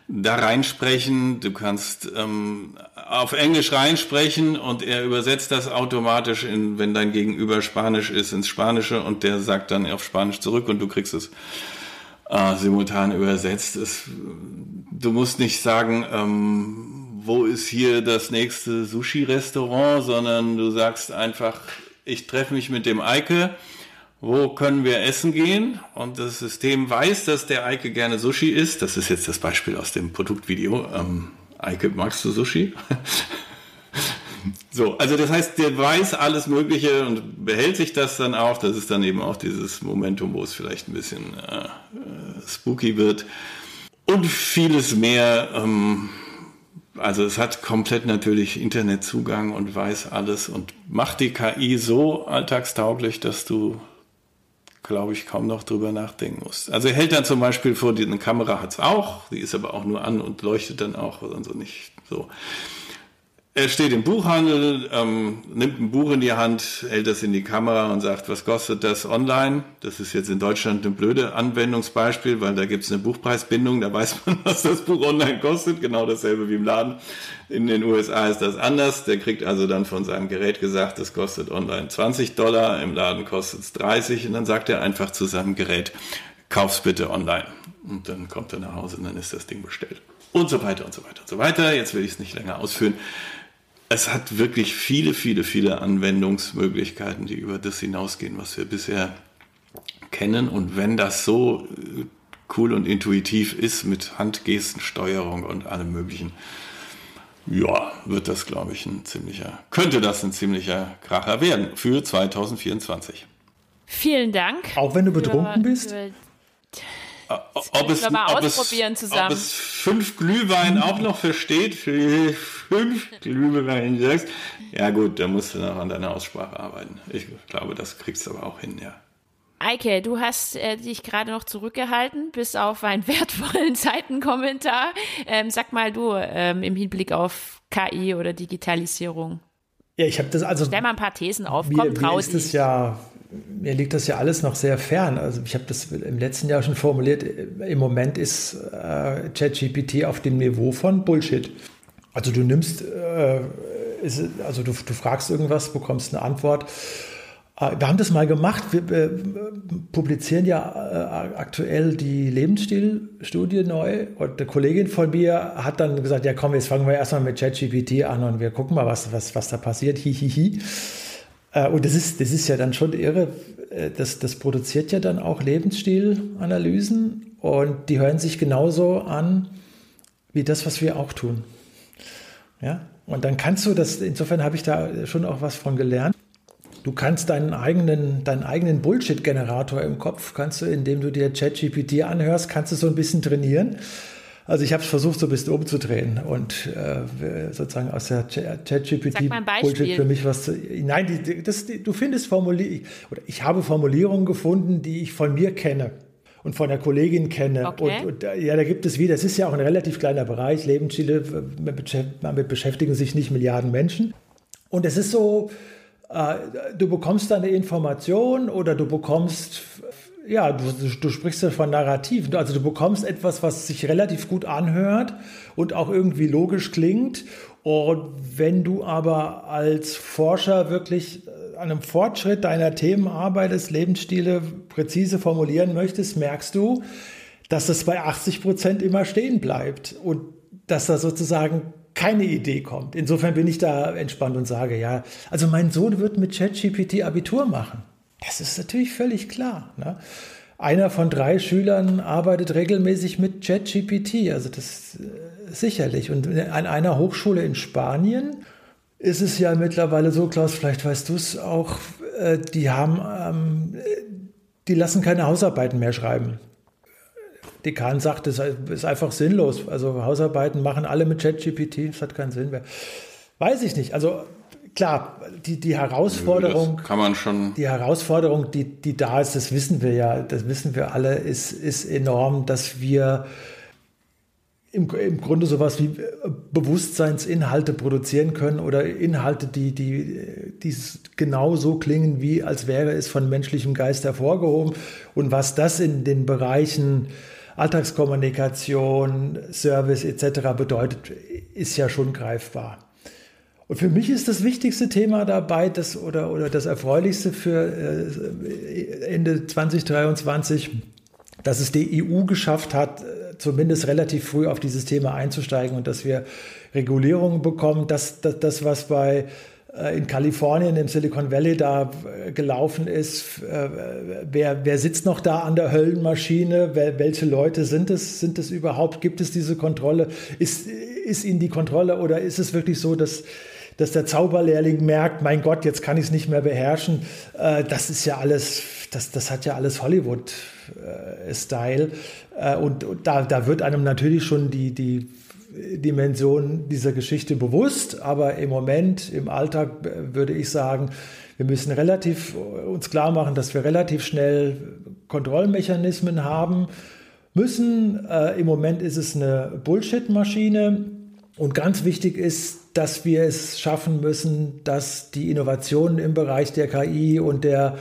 Speaker 3: da reinsprechen, du kannst ähm, auf Englisch reinsprechen und er übersetzt das automatisch, in, wenn dein Gegenüber Spanisch ist, ins Spanische und der sagt dann auf Spanisch zurück und du kriegst es äh, simultan übersetzt. Es, du musst nicht sagen, ähm, wo ist hier das nächste Sushi-Restaurant, sondern du sagst einfach, ich treffe mich mit dem Eike wo können wir essen gehen? Und das System weiß, dass der Eike gerne Sushi isst. Das ist jetzt das Beispiel aus dem Produktvideo. Ähm, Eike, magst du Sushi? so, also das heißt, der weiß alles Mögliche und behält sich das dann auch. Das ist dann eben auch dieses Momentum, wo es vielleicht ein bisschen äh, äh spooky wird. Und vieles mehr. Ähm, also es hat komplett natürlich Internetzugang und weiß alles und macht die KI so alltagstauglich, dass du glaube ich, kaum noch drüber nachdenken muss. Also er hält dann zum Beispiel vor, die Kamera hat es auch, die ist aber auch nur an und leuchtet dann auch, also nicht so. Er steht im Buchhandel, ähm, nimmt ein Buch in die Hand, hält das in die Kamera und sagt, was kostet das online? Das ist jetzt in Deutschland ein blöde Anwendungsbeispiel, weil da gibt es eine Buchpreisbindung, da weiß man, was das Buch online kostet, genau dasselbe wie im Laden. In den USA ist das anders. Der kriegt also dann von seinem Gerät gesagt, das kostet online 20 Dollar, im Laden kostet es 30 und dann sagt er einfach zu seinem Gerät, kauf's bitte online. Und dann kommt er nach Hause und dann ist das Ding bestellt. Und so weiter und so weiter und so weiter. Jetzt will ich es nicht länger ausführen es hat wirklich viele, viele, viele Anwendungsmöglichkeiten, die über das hinausgehen, was wir bisher kennen. Und wenn das so äh, cool und intuitiv ist mit Handgestensteuerung und allem Möglichen, ja, wird das, glaube ich, ein ziemlicher, könnte das ein ziemlicher Kracher werden für 2024.
Speaker 1: Vielen Dank.
Speaker 2: Auch wenn du betrunken bist?
Speaker 3: Das ob es, mal ob ausprobieren es, zusammen. Ob es fünf Glühwein auch noch versteht, fünf Glühwein sagst, ja gut, da musst du noch an deiner Aussprache arbeiten. Ich glaube, das kriegst du aber auch hin, ja.
Speaker 1: Eike, du hast äh, dich gerade noch zurückgehalten, bis auf einen wertvollen Seitenkommentar. Ähm, sag mal du ähm, im Hinblick auf KI oder Digitalisierung.
Speaker 2: Ja, ich habe das also.
Speaker 1: Stell mal ein paar Thesen auf,
Speaker 2: mir,
Speaker 1: komm, trau
Speaker 2: mir ist das ja mir liegt das ja alles noch sehr fern. Also ich habe das im letzten Jahr schon formuliert. Im Moment ist äh, ChatGPT auf dem Niveau von Bullshit. Also du nimmst, äh, ist, also du, du fragst irgendwas, bekommst eine Antwort. Äh, wir haben das mal gemacht. Wir, wir publizieren ja äh, aktuell die Lebensstilstudie neu. Und eine Kollegin von mir hat dann gesagt, ja komm, jetzt fangen wir erstmal mit ChatGPT an und wir gucken mal, was, was, was da passiert. Hihihi. Hi, hi. Äh, und das ist, das ist ja dann schon irre. Äh, das, das produziert ja dann auch Lebensstilanalysen und die hören sich genauso an wie das, was wir auch tun. Ja, und dann kannst du das, insofern habe ich da schon auch was von gelernt. Du kannst deinen eigenen, deinen eigenen Bullshit-Generator im Kopf, kannst du, indem du dir ChatGPT anhörst, kannst du so ein bisschen trainieren. Also ich habe es versucht, so ein bisschen umzudrehen und äh, sozusagen aus der ChatGPT-Bullshit für mich was zu. Nein, die, das, die, du findest Formulierungen, oder ich habe Formulierungen gefunden, die ich von mir kenne und von der Kollegin kenne. Okay. Und, und, ja, da gibt es wieder, es ist ja auch ein relativ kleiner Bereich, Lebensstile, damit beschäftigen sich nicht Milliarden Menschen. Und es ist so, äh, du bekommst da eine Information oder du bekommst ja, du, du sprichst ja von Narrativen. Also du bekommst etwas, was sich relativ gut anhört und auch irgendwie logisch klingt. Und wenn du aber als Forscher wirklich an einem Fortschritt deiner Themen arbeitest, Lebensstile präzise formulieren möchtest, merkst du, dass das bei 80 Prozent immer stehen bleibt und dass da sozusagen keine Idee kommt. Insofern bin ich da entspannt und sage, ja, also mein Sohn wird mit ChatGPT Abitur machen. Das ist natürlich völlig klar. Ne? Einer von drei Schülern arbeitet regelmäßig mit ChatGPT, also das äh, sicherlich. Und an einer Hochschule in Spanien ist es ja mittlerweile so, Klaus, vielleicht weißt du es auch, äh, die haben, ähm, die lassen keine Hausarbeiten mehr schreiben. Dekan sagt, das ist einfach sinnlos. Also Hausarbeiten machen alle mit ChatGPT, das hat keinen Sinn mehr. Weiß ich nicht. Also klar, die, die Herausforderung,
Speaker 3: das kann man schon.
Speaker 2: Die Herausforderung, die, die da ist, das wissen wir ja, das wissen wir alle, ist, ist enorm, dass wir im, im Grunde sowas wie Bewusstseinsinhalte produzieren können oder Inhalte, die, die, die genau so klingen, wie als wäre es von menschlichem Geist hervorgehoben. Und was das in den Bereichen Alltagskommunikation, Service etc. bedeutet, ist ja schon greifbar. Und für mich ist das wichtigste Thema dabei, das oder, oder das erfreulichste für äh, Ende 2023, dass es die EU geschafft hat, zumindest relativ früh auf dieses Thema einzusteigen und dass wir Regulierungen bekommen. Das, das, das was bei äh, in Kalifornien, im Silicon Valley da äh, gelaufen ist. Äh, wer, wer sitzt noch da an der Höllenmaschine? welche Leute sind es? Sind es überhaupt? Gibt es diese Kontrolle? Ist, ist Ihnen die Kontrolle oder ist es wirklich so, dass, dass der Zauberlehrling merkt, mein Gott, jetzt kann ich es nicht mehr beherrschen? Das ist ja alles, das, das hat ja alles Hollywood-Style. Und, und da, da wird einem natürlich schon die, die Dimension dieser Geschichte bewusst, aber im Moment, im Alltag würde ich sagen, wir müssen relativ uns klar machen, dass wir relativ schnell Kontrollmechanismen haben müssen. Äh, Im Moment ist es eine Bullshit-Maschine und ganz wichtig ist, dass wir es schaffen müssen, dass die Innovationen im Bereich der KI und der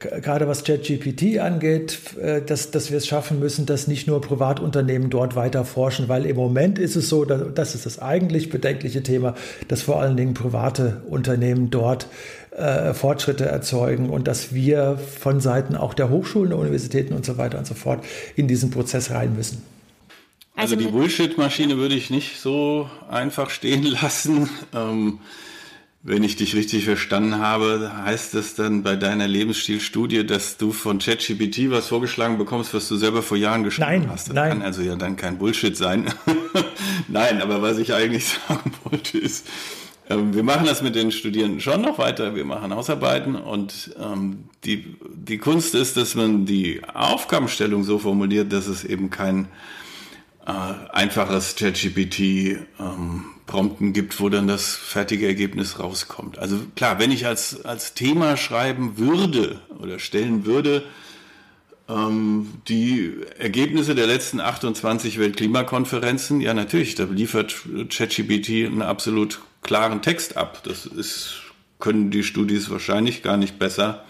Speaker 2: gerade was ChatGPT angeht, äh, dass, dass wir es schaffen müssen, dass nicht nur Privatunternehmen dort weiter forschen, weil im Moment ist es so, das ist das eigentlich bedenkliche Thema, dass vor allen Dingen private Unternehmen dort äh, Fortschritte erzeugen und dass wir von Seiten auch der Hochschulen, der Universitäten und so weiter und so fort in diesen Prozess rein müssen.
Speaker 3: Also, also die Bullshit-Maschine würde ich nicht so einfach stehen lassen. Ähm, wenn ich dich richtig verstanden habe, heißt das dann bei deiner Lebensstilstudie, dass du von ChatGPT was vorgeschlagen bekommst, was du selber vor Jahren geschrieben
Speaker 2: nein,
Speaker 3: hast? Das
Speaker 2: nein.
Speaker 3: kann also ja dann kein Bullshit sein. nein, aber was ich eigentlich sagen wollte ist, ähm, wir machen das mit den Studierenden schon noch weiter. Wir machen Hausarbeiten und ähm, die, die Kunst ist, dass man die Aufgabenstellung so formuliert, dass es eben kein äh, einfaches ChatGPT ähm, Prompten gibt, wo dann das fertige Ergebnis rauskommt. Also klar, wenn ich als, als Thema schreiben würde oder stellen würde, ähm, die Ergebnisse der letzten 28 Weltklimakonferenzen, ja natürlich, da liefert ChatGPT einen absolut klaren Text ab. Das ist, können die Studis wahrscheinlich gar nicht besser.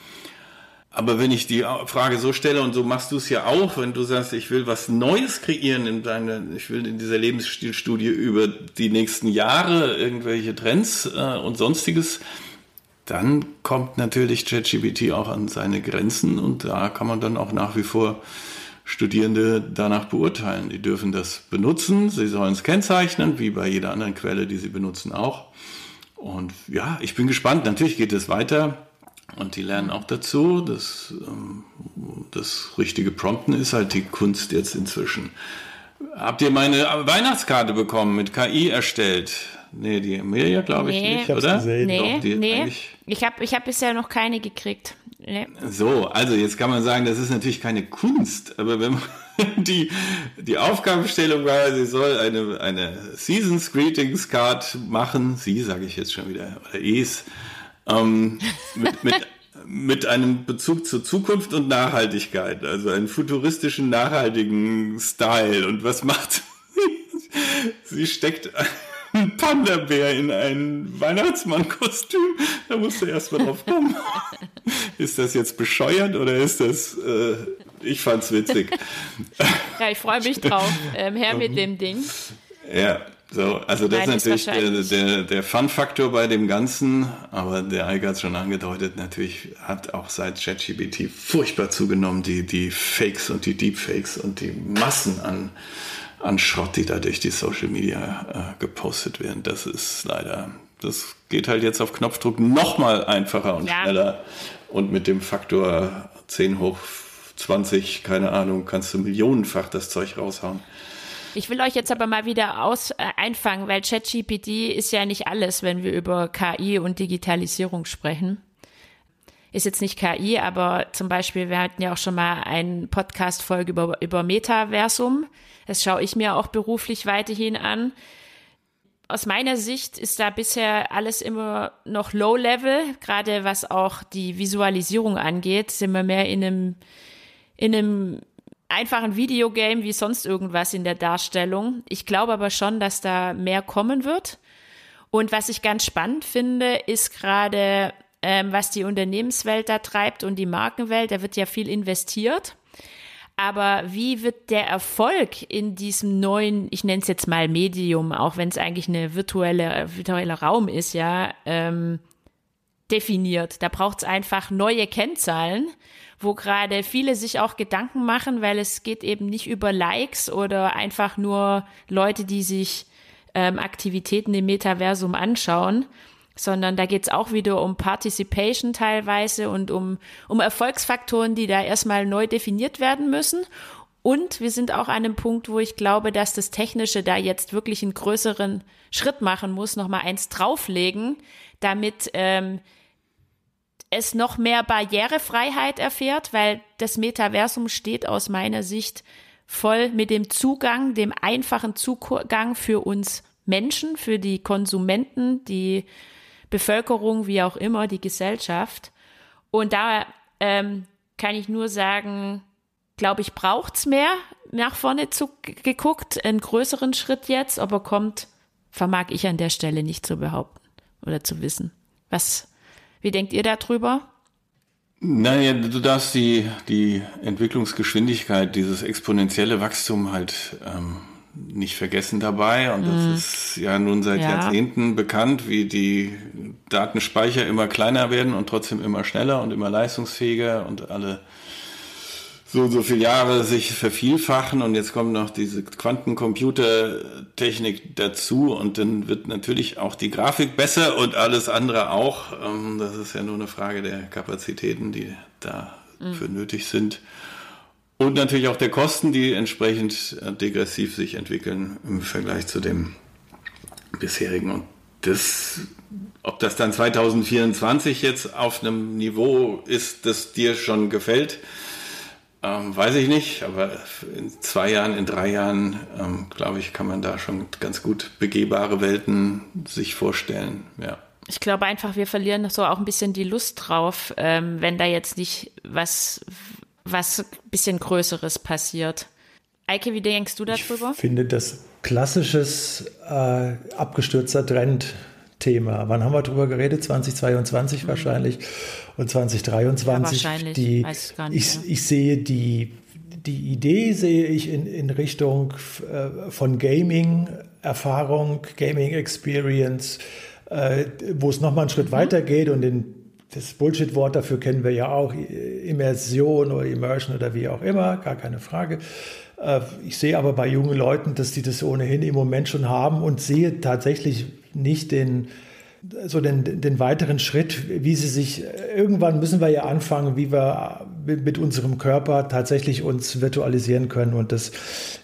Speaker 3: Aber wenn ich die Frage so stelle und so machst du es ja auch, wenn du sagst, ich will was Neues kreieren in deiner, ich will in dieser Lebensstilstudie über die nächsten Jahre irgendwelche Trends äh, und sonstiges, dann kommt natürlich ChatGPT auch an seine Grenzen und da kann man dann auch nach wie vor Studierende danach beurteilen. Die dürfen das benutzen, sie sollen es kennzeichnen, wie bei jeder anderen Quelle, die sie benutzen auch. Und ja, ich bin gespannt. Natürlich geht es weiter. Und die lernen auch dazu. Das, ähm, das richtige Prompten ist halt die Kunst jetzt inzwischen. Habt ihr meine Weihnachtskarte bekommen, mit KI erstellt? Nee, die Emilia, glaube ich, nee. nicht, ich oder?
Speaker 1: Gesehen. Nee, Doch, nee. ich habe ich hab bisher noch keine gekriegt. Nee.
Speaker 3: So, also jetzt kann man sagen, das ist natürlich keine Kunst, aber wenn man die, die Aufgabenstellung war, sie soll eine, eine Seasons Greetings Card machen, sie sage ich jetzt schon wieder, oder es, ähm, mit, mit, mit einem Bezug zur Zukunft und Nachhaltigkeit, also einen futuristischen, nachhaltigen Style. Und was macht sie? Sie steckt einen Panda-Bär in ein Weihnachtsmann-Kostüm. Da musst du erst mal drauf kommen. Ist das jetzt bescheuert oder ist das... Äh, ich fand's witzig.
Speaker 1: Ja, ich freue mich drauf. Ähm, her mit dem Ding.
Speaker 3: Ja, so, also das Nein, ist natürlich der, der, der Fun-Faktor bei dem Ganzen, aber der Eike hat es schon angedeutet, natürlich hat auch seit ChatGPT furchtbar zugenommen, die, die Fakes und die Deepfakes und die Massen an, an Schrott, die da durch die Social Media äh, gepostet werden. Das ist leider, das geht halt jetzt auf Knopfdruck nochmal einfacher und ja. schneller und mit dem Faktor 10 hoch 20, keine Ahnung, kannst du millionenfach das Zeug raushauen.
Speaker 1: Ich will euch jetzt aber mal wieder aus, äh, einfangen, weil ChatGPT ist ja nicht alles, wenn wir über KI und Digitalisierung sprechen. Ist jetzt nicht KI, aber zum Beispiel, wir hatten ja auch schon mal eine Podcast-Folge über, über Metaversum. Das schaue ich mir auch beruflich weiterhin an. Aus meiner Sicht ist da bisher alles immer noch Low-Level, gerade was auch die Visualisierung angeht, sind wir mehr in einem, in einem einfach ein Videogame wie sonst irgendwas in der Darstellung. Ich glaube aber schon, dass da mehr kommen wird. Und was ich ganz spannend finde, ist gerade, ähm, was die Unternehmenswelt da treibt und die Markenwelt. Da wird ja viel investiert. Aber wie wird der Erfolg in diesem neuen, ich nenne es jetzt mal Medium, auch wenn es eigentlich eine virtuelle, virtueller Raum ist, ja, ähm, definiert? Da braucht es einfach neue Kennzahlen, wo gerade viele sich auch Gedanken machen, weil es geht eben nicht über Likes oder einfach nur Leute, die sich ähm, Aktivitäten im Metaversum anschauen, sondern da geht es auch wieder um Participation teilweise und um, um Erfolgsfaktoren, die da erstmal neu definiert werden müssen. Und wir sind auch an einem Punkt, wo ich glaube, dass das Technische da jetzt wirklich einen größeren Schritt machen muss, nochmal eins drauflegen, damit ähm, es noch mehr Barrierefreiheit erfährt, weil das Metaversum steht aus meiner Sicht voll mit dem Zugang, dem einfachen Zugang für uns Menschen, für die Konsumenten, die Bevölkerung, wie auch immer, die Gesellschaft. Und da ähm, kann ich nur sagen, glaube ich, braucht's mehr nach vorne zu, geguckt, einen größeren Schritt jetzt, aber kommt, vermag ich an der Stelle nicht zu behaupten oder zu wissen. Was, wie denkt ihr darüber?
Speaker 3: Naja, du darfst die, die Entwicklungsgeschwindigkeit, dieses exponentielle Wachstum halt ähm, nicht vergessen dabei. Und das mhm. ist ja nun seit ja. Jahrzehnten bekannt, wie die Datenspeicher immer kleiner werden und trotzdem immer schneller und immer leistungsfähiger und alle so so viele Jahre sich vervielfachen und jetzt kommt noch diese Quantencomputertechnik dazu und dann wird natürlich auch die Grafik besser und alles andere auch. Ähm, das ist ja nur eine Frage der Kapazitäten, die dafür mhm. nötig sind. Und natürlich auch der Kosten, die entsprechend äh, degressiv sich entwickeln im Vergleich zu dem bisherigen. Und das, ob das dann 2024 jetzt auf einem Niveau ist, das dir schon gefällt, ähm, weiß ich nicht. Aber in zwei Jahren, in drei Jahren, ähm, glaube ich, kann man da schon ganz gut begehbare Welten sich vorstellen. Ja.
Speaker 1: Ich glaube einfach, wir verlieren so auch ein bisschen die Lust drauf, ähm, wenn da jetzt nicht was was bisschen Größeres passiert. Eike, wie denkst du darüber?
Speaker 2: Ich finde das klassisches äh, abgestürzter Trend-Thema. Wann haben wir darüber geredet? 2022 mhm. wahrscheinlich und 2023.
Speaker 1: Ja, wahrscheinlich.
Speaker 2: Die, ich, ja. ich sehe die, die Idee sehe ich in, in Richtung äh, von Gaming, Erfahrung, Gaming Experience, äh, wo es nochmal einen Schritt mhm. weiter geht und in das Bullshit-Wort dafür kennen wir ja auch, Immersion oder Immersion oder wie auch immer, gar keine Frage. Äh, ich sehe aber bei jungen Leuten, dass die das ohnehin im Moment schon haben und sehe tatsächlich nicht den, so den, den weiteren Schritt, wie sie sich, irgendwann müssen wir ja anfangen, wie wir mit unserem Körper tatsächlich uns virtualisieren können. Und das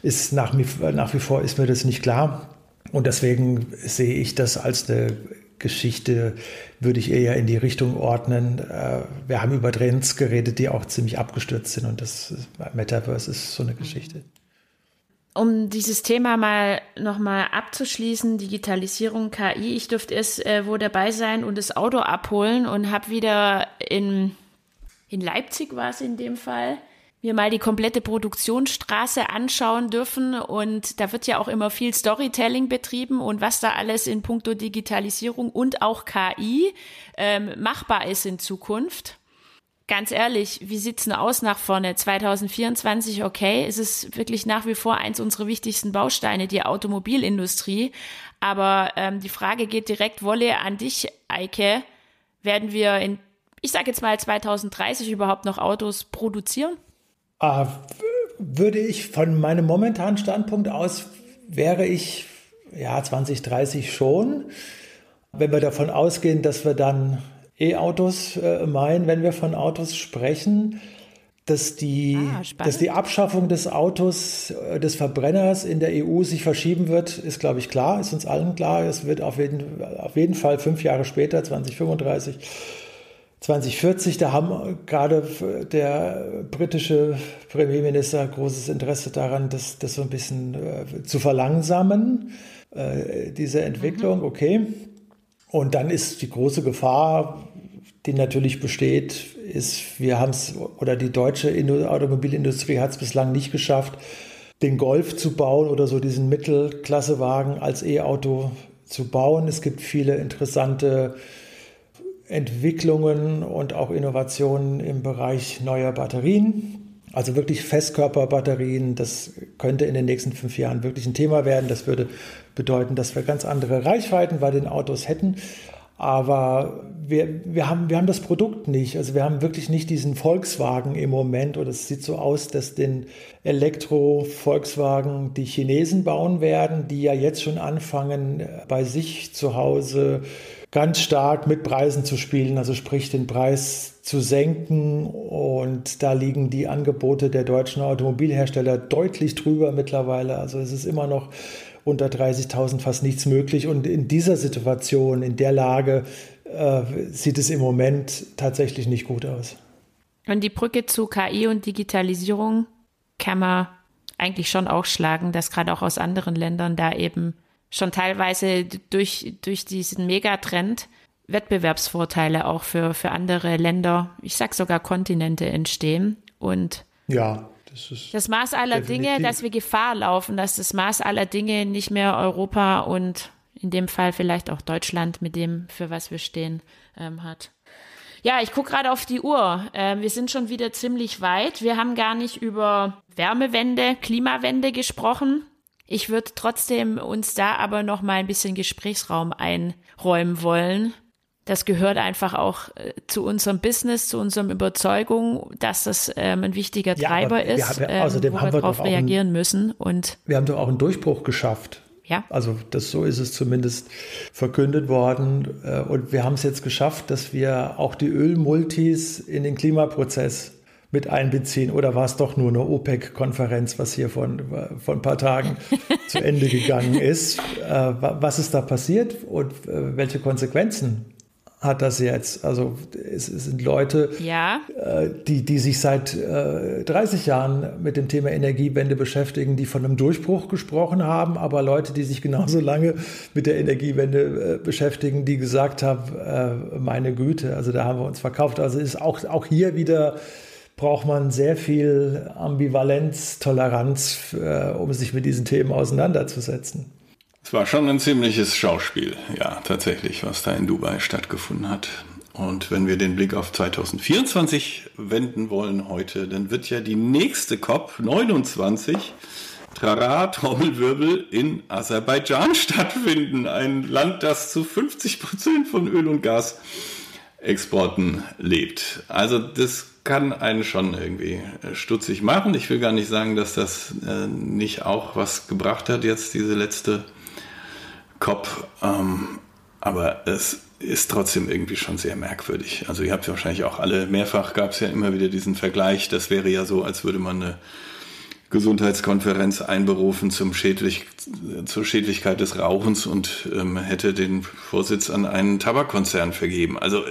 Speaker 2: ist nach, nach wie vor ist mir das nicht klar. Und deswegen sehe ich das als eine Geschichte würde ich eher in die Richtung ordnen. Äh, wir haben über Trends geredet, die auch ziemlich abgestürzt sind und das Metaverse ist so eine Geschichte.
Speaker 1: Um dieses Thema mal nochmal abzuschließen, Digitalisierung, KI, ich durfte erst äh, wo dabei sein und das Auto abholen und habe wieder in, in Leipzig war es in dem Fall, mir mal die komplette Produktionsstraße anschauen dürfen. Und da wird ja auch immer viel Storytelling betrieben und was da alles in puncto Digitalisierung und auch KI ähm, machbar ist in Zukunft. Ganz ehrlich, wie sieht's denn aus nach vorne? 2024, okay, ist es wirklich nach wie vor eins unserer wichtigsten Bausteine, die Automobilindustrie. Aber ähm, die Frage geht direkt, Wolle, an dich, Eike. Werden wir in, ich sage jetzt mal 2030 überhaupt noch Autos produzieren?
Speaker 2: Äh, würde ich von meinem momentanen Standpunkt aus, wäre ich ja 2030 schon. Wenn wir davon ausgehen, dass wir dann E-Autos äh, meinen, wenn wir von Autos sprechen, dass die, ah, dass die Abschaffung des Autos, äh, des Verbrenners in der EU sich verschieben wird, ist, glaube ich, klar, ist uns allen klar. Es wird auf jeden, auf jeden Fall fünf Jahre später, 2035, 2040, da haben gerade der britische Premierminister großes Interesse daran, das, das so ein bisschen äh, zu verlangsamen, äh, diese Entwicklung, mhm. okay. Und dann ist die große Gefahr, die natürlich besteht, ist, wir haben es, oder die deutsche Automobilindustrie hat es bislang nicht geschafft, den Golf zu bauen oder so diesen Mittelklassewagen als E-Auto zu bauen. Es gibt viele interessante Entwicklungen und auch Innovationen im Bereich neuer Batterien. Also wirklich Festkörperbatterien, das könnte in den nächsten fünf Jahren wirklich ein Thema werden. Das würde bedeuten, dass wir ganz andere Reichweiten bei den Autos hätten. Aber wir, wir, haben, wir haben das Produkt nicht. Also wir haben wirklich nicht diesen Volkswagen im Moment. Oder es sieht so aus, dass den Elektro-Volkswagen die Chinesen bauen werden, die ja jetzt schon anfangen, bei sich zu Hause ganz stark mit Preisen zu spielen, also sprich den Preis zu senken. Und da liegen die Angebote der deutschen Automobilhersteller deutlich drüber mittlerweile. Also es ist immer noch unter 30.000 fast nichts möglich. Und in dieser Situation, in der Lage, äh, sieht es im Moment tatsächlich nicht gut aus.
Speaker 1: Und die Brücke zu KI und Digitalisierung kann man eigentlich schon auch schlagen, dass gerade auch aus anderen Ländern da eben schon teilweise durch, durch diesen Megatrend Wettbewerbsvorteile auch für, für andere Länder, ich sag sogar Kontinente entstehen. Und
Speaker 2: ja,
Speaker 1: das ist das Maß aller definitiv. Dinge, dass wir Gefahr laufen, dass das Maß aller Dinge nicht mehr Europa und in dem Fall vielleicht auch Deutschland mit dem, für was wir stehen, ähm, hat. Ja, ich gucke gerade auf die Uhr. Äh, wir sind schon wieder ziemlich weit. Wir haben gar nicht über Wärmewende, Klimawende gesprochen. Ich würde trotzdem uns da aber noch mal ein bisschen Gesprächsraum einräumen wollen. Das gehört einfach auch äh, zu unserem Business, zu unserem Überzeugung, dass das ähm, ein wichtiger Treiber ja, ist, wir, außerdem ähm, wo haben wir darauf reagieren einen, müssen. Und
Speaker 2: wir haben doch auch einen Durchbruch geschafft.
Speaker 1: Ja.
Speaker 2: Also das so ist es zumindest verkündet worden. Äh, und wir haben es jetzt geschafft, dass wir auch die Ölmultis in den Klimaprozess mit einbeziehen? Oder war es doch nur eine OPEC-Konferenz, was hier von, von ein paar Tagen zu Ende gegangen ist? Äh, was ist da passiert und äh, welche Konsequenzen hat das jetzt? Also es, es sind Leute,
Speaker 1: ja.
Speaker 2: äh, die, die sich seit äh, 30 Jahren mit dem Thema Energiewende beschäftigen, die von einem Durchbruch gesprochen haben, aber Leute, die sich genauso lange mit der Energiewende äh, beschäftigen, die gesagt haben, äh, meine Güte, also da haben wir uns verkauft. Also ist auch, auch hier wieder braucht man sehr viel Ambivalenz, Toleranz, äh, um sich mit diesen Themen auseinanderzusetzen.
Speaker 3: Es war schon ein ziemliches Schauspiel, ja, tatsächlich, was da in Dubai stattgefunden hat. Und wenn wir den Blick auf 2024 wenden wollen heute, dann wird ja die nächste COP 29 Trara, Trommelwirbel in Aserbaidschan stattfinden. Ein Land, das zu 50 Prozent von Öl und Gasexporten lebt. Also das kann einen schon irgendwie äh, stutzig machen. Ich will gar nicht sagen, dass das äh, nicht auch was gebracht hat, jetzt diese letzte COP. Ähm, aber es ist trotzdem irgendwie schon sehr merkwürdig. Also ihr habt ja wahrscheinlich auch alle, mehrfach gab es ja immer wieder diesen Vergleich. Das wäre ja so, als würde man eine Gesundheitskonferenz einberufen zum Schädlich, zur Schädlichkeit des Rauchens und ähm, hätte den Vorsitz an einen Tabakkonzern vergeben. Also äh,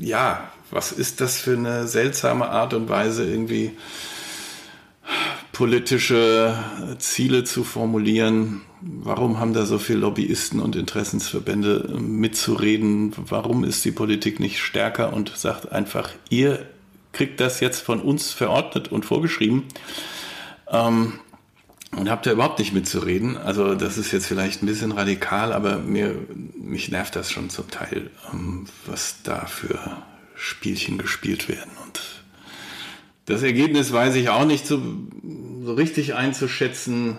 Speaker 3: ja, was ist das für eine seltsame Art und Weise, irgendwie politische Ziele zu formulieren? Warum haben da so viele Lobbyisten und Interessensverbände mitzureden? Warum ist die Politik nicht stärker und sagt einfach, ihr kriegt das jetzt von uns verordnet und vorgeschrieben? Ähm, und habt ihr überhaupt nicht mitzureden. Also das ist jetzt vielleicht ein bisschen radikal, aber mir, mich nervt das schon zum Teil, ähm, was da für Spielchen gespielt werden. Und das Ergebnis weiß ich auch nicht so, so richtig einzuschätzen.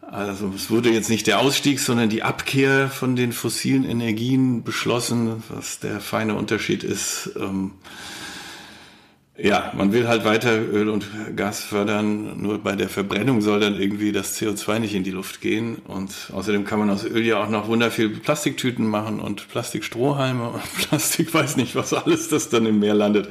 Speaker 3: Also es wurde jetzt nicht der Ausstieg, sondern die Abkehr von den fossilen Energien beschlossen, was der feine Unterschied ist. Ähm, ja, man will halt weiter Öl und Gas fördern, nur bei der Verbrennung soll dann irgendwie das CO2 nicht in die Luft gehen. Und außerdem kann man aus Öl ja auch noch wunderviel Plastiktüten machen und Plastikstrohhalme und Plastik, weiß nicht, was alles das dann im Meer landet.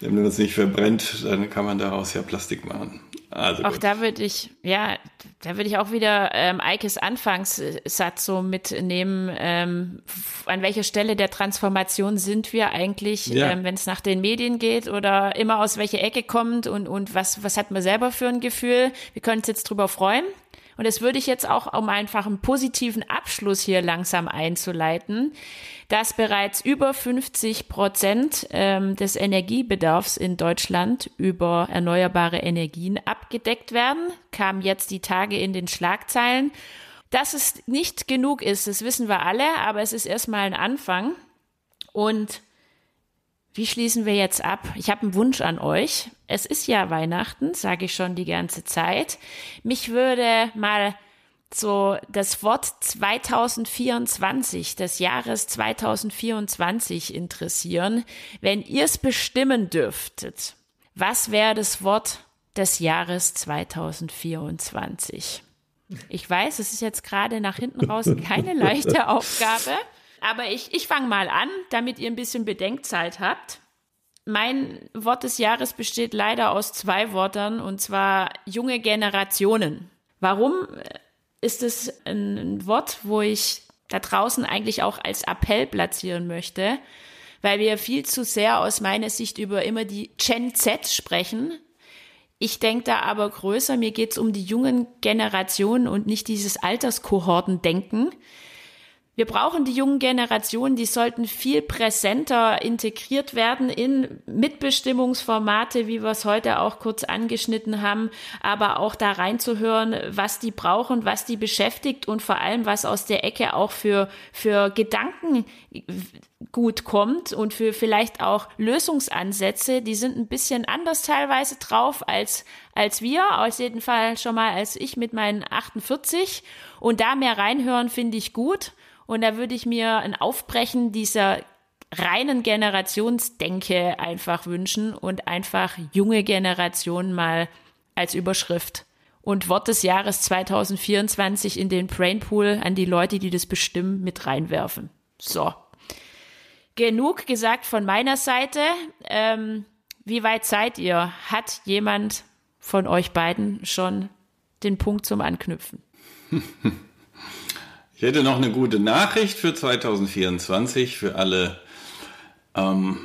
Speaker 3: Wenn man es nicht verbrennt, dann kann man daraus ja Plastik machen.
Speaker 1: Also auch gut. da würde ich, ja, da würde ich auch wieder ähm, Eikes Anfangssatz so mitnehmen. Ähm, an welcher Stelle der Transformation sind wir eigentlich, ja. ähm, wenn es nach den Medien geht oder immer aus welcher Ecke kommt und, und was, was hat man selber für ein Gefühl? Wir können uns jetzt drüber freuen. Und das würde ich jetzt auch, um einfach einen positiven Abschluss hier langsam einzuleiten, dass bereits über 50 Prozent ähm, des Energiebedarfs in Deutschland über erneuerbare Energien abgedeckt werden, kam jetzt die Tage in den Schlagzeilen. Dass es nicht genug ist, das wissen wir alle, aber es ist erstmal ein Anfang. Und wie schließen wir jetzt ab? Ich habe einen Wunsch an euch. Es ist ja Weihnachten, sage ich schon die ganze Zeit. Mich würde mal so das Wort 2024, des Jahres 2024 interessieren. Wenn ihr es bestimmen dürftet, was wäre das Wort des Jahres 2024? Ich weiß, es ist jetzt gerade nach hinten raus keine leichte Aufgabe, aber ich, ich fange mal an, damit ihr ein bisschen Bedenkzeit habt. Mein Wort des Jahres besteht leider aus zwei Wörtern, und zwar junge Generationen. Warum ist es ein Wort, wo ich da draußen eigentlich auch als Appell platzieren möchte, weil wir viel zu sehr aus meiner Sicht über immer die Gen Z sprechen. Ich denke da aber größer, mir geht es um die jungen Generationen und nicht dieses Alterskohortendenken. Wir brauchen die jungen Generationen, die sollten viel präsenter integriert werden in Mitbestimmungsformate, wie wir es heute auch kurz angeschnitten haben, aber auch da reinzuhören, was die brauchen, was die beschäftigt und vor allem, was aus der Ecke auch für, für Gedanken gut kommt und für vielleicht auch Lösungsansätze, die sind ein bisschen anders teilweise drauf als, als wir, aus jeden Fall schon mal als ich mit meinen 48 und da mehr reinhören finde ich gut. Und da würde ich mir ein Aufbrechen dieser reinen Generationsdenke einfach wünschen und einfach junge Generationen mal als Überschrift und Wort des Jahres 2024 in den Brainpool an die Leute, die das bestimmen, mit reinwerfen. So. Genug gesagt von meiner Seite. Ähm, wie weit seid ihr? Hat jemand von euch beiden schon den Punkt zum Anknüpfen?
Speaker 3: Ich hätte noch eine gute Nachricht für 2024 für alle ähm,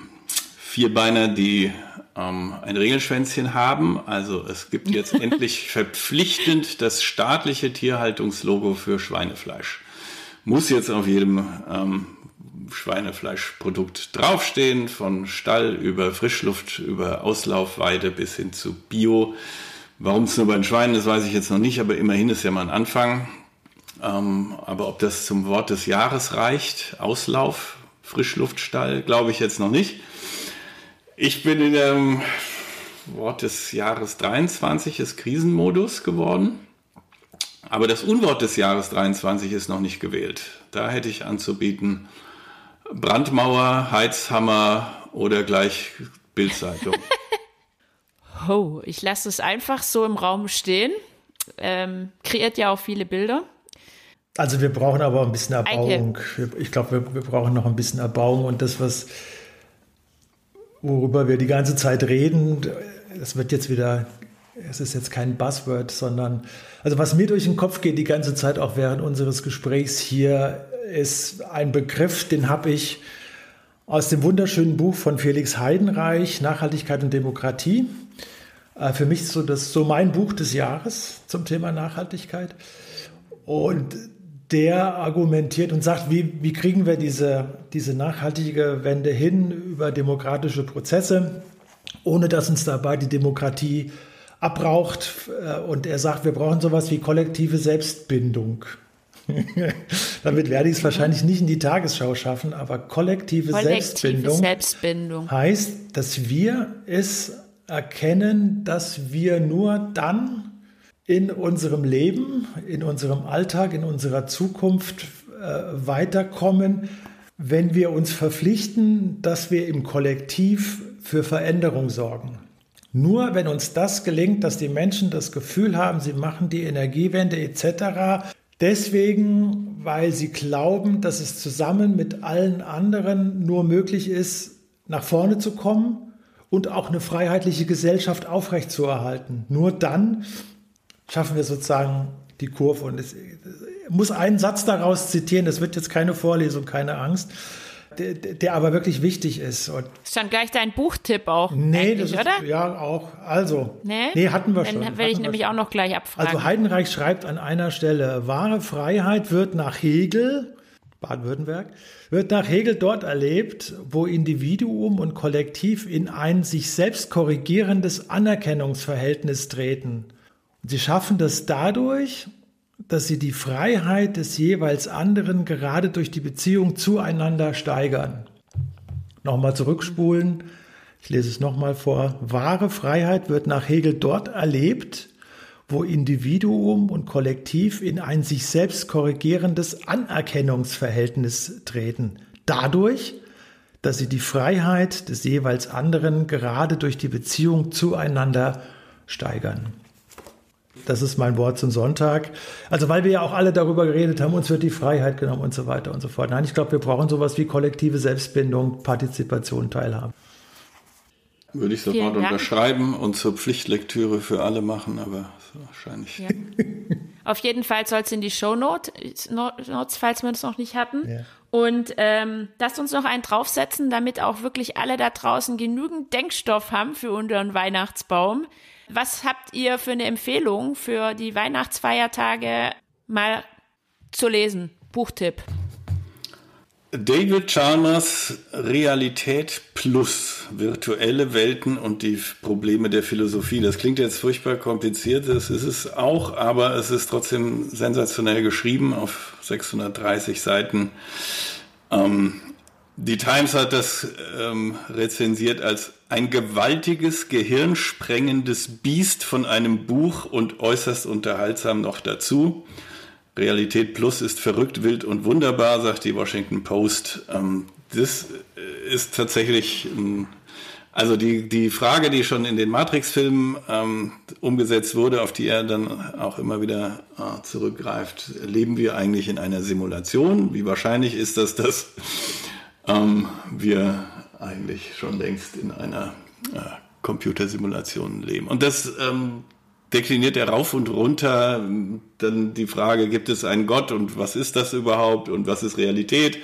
Speaker 3: Vierbeiner, die ähm, ein Regelschwänzchen haben. Also es gibt jetzt endlich verpflichtend das staatliche Tierhaltungslogo für Schweinefleisch. Muss jetzt auf jedem ähm, Schweinefleischprodukt draufstehen, von Stall über Frischluft, über Auslaufweide bis hin zu Bio. Warum es nur bei den Schweinen ist, weiß ich jetzt noch nicht, aber immerhin ist ja mal ein Anfang. Ähm, aber ob das zum Wort des Jahres reicht, Auslauf, Frischluftstall, glaube ich jetzt noch nicht. Ich bin in dem Wort des Jahres 23 ist Krisenmodus geworden. Aber das Unwort des Jahres 23 ist noch nicht gewählt. Da hätte ich anzubieten Brandmauer, Heizhammer oder gleich Bildzeitung.
Speaker 1: oh, ich lasse es einfach so im Raum stehen. Ähm, kreiert ja auch viele Bilder.
Speaker 2: Also wir brauchen aber ein bisschen Erbauung. Ich glaube, wir, wir, brauchen noch ein bisschen Erbauung und das, was worüber wir die ganze Zeit reden, das wird jetzt wieder, es ist jetzt kein Buzzword, sondern also was mir durch den Kopf geht die ganze Zeit auch während unseres Gesprächs hier, ist ein Begriff, den habe ich aus dem wunderschönen Buch von Felix Heidenreich, Nachhaltigkeit und Demokratie. Äh, für mich so das so mein Buch des Jahres zum Thema Nachhaltigkeit. Und der argumentiert und sagt, wie, wie kriegen wir diese, diese nachhaltige Wende hin über demokratische Prozesse, ohne dass uns dabei die Demokratie abbraucht. Äh, und er sagt, wir brauchen sowas wie kollektive Selbstbindung. Damit werde ich es wahrscheinlich nicht in die Tagesschau schaffen, aber kollektive, kollektive Selbstbindung, Selbstbindung heißt, dass wir es erkennen, dass wir nur dann in unserem Leben, in unserem Alltag, in unserer Zukunft äh, weiterkommen, wenn wir uns verpflichten, dass wir im Kollektiv für Veränderung sorgen. Nur wenn uns das gelingt, dass die Menschen das Gefühl haben, sie machen die Energiewende etc. Deswegen, weil sie glauben, dass es zusammen mit allen anderen nur möglich ist, nach vorne zu kommen und auch eine freiheitliche Gesellschaft aufrechtzuerhalten. Nur dann schaffen wir sozusagen die Kurve. Und es muss einen Satz daraus zitieren, das wird jetzt keine Vorlesung, keine Angst, der, der aber wirklich wichtig ist. Und
Speaker 1: ist dann gleich dein Buchtipp auch.
Speaker 2: Nee, das ist, oder? Ja, auch. Also, nee, nee hatten wir schon.
Speaker 1: Dann werde ich nämlich schon. auch noch gleich abfragen.
Speaker 2: Also Heidenreich schreibt an einer Stelle, wahre Freiheit wird nach Hegel, Baden-Württemberg, wird nach Hegel dort erlebt, wo Individuum und Kollektiv in ein sich selbst korrigierendes Anerkennungsverhältnis treten. Sie schaffen das dadurch, dass sie die Freiheit des jeweils anderen gerade durch die Beziehung zueinander steigern. Nochmal zurückspulen. Ich lese es nochmal vor. Wahre Freiheit wird nach Hegel dort erlebt, wo Individuum und Kollektiv in ein sich selbst korrigierendes Anerkennungsverhältnis treten. Dadurch, dass sie die Freiheit des jeweils anderen gerade durch die Beziehung zueinander steigern. Das ist mein Wort zum Sonntag. Also weil wir ja auch alle darüber geredet haben, uns wird die Freiheit genommen und so weiter und so fort. Nein, ich glaube, wir brauchen sowas wie kollektive Selbstbindung, Partizipation, Teilhabe.
Speaker 3: Würde ich sofort unterschreiben und zur Pflichtlektüre für alle machen, aber wahrscheinlich. Ja.
Speaker 1: Auf jeden Fall soll es in die Show Notes, falls wir es noch nicht hatten. Ja. Und ähm, lasst uns noch einen draufsetzen, damit auch wirklich alle da draußen genügend Denkstoff haben für unseren Weihnachtsbaum. Was habt ihr für eine Empfehlung für die Weihnachtsfeiertage mal zu lesen? Buchtipp.
Speaker 3: David Chalmers Realität plus virtuelle Welten und die Probleme der Philosophie. Das klingt jetzt furchtbar kompliziert, das ist es auch, aber es ist trotzdem sensationell geschrieben auf 630 Seiten. Ähm, die Times hat das ähm, rezensiert als ein gewaltiges, gehirnsprengendes Biest von einem Buch und äußerst unterhaltsam noch dazu. Realität Plus ist verrückt, wild und wunderbar, sagt die Washington Post. Ähm, das ist tatsächlich, ähm, also die, die Frage, die schon in den Matrix-Filmen ähm, umgesetzt wurde, auf die er dann auch immer wieder äh, zurückgreift. Leben wir eigentlich in einer Simulation? Wie wahrscheinlich ist das, dass ähm, wir eigentlich schon längst in einer äh, Computersimulation leben? Und das ähm, dekliniert er rauf und runter. Dann die Frage, gibt es einen Gott und was ist das überhaupt und was ist Realität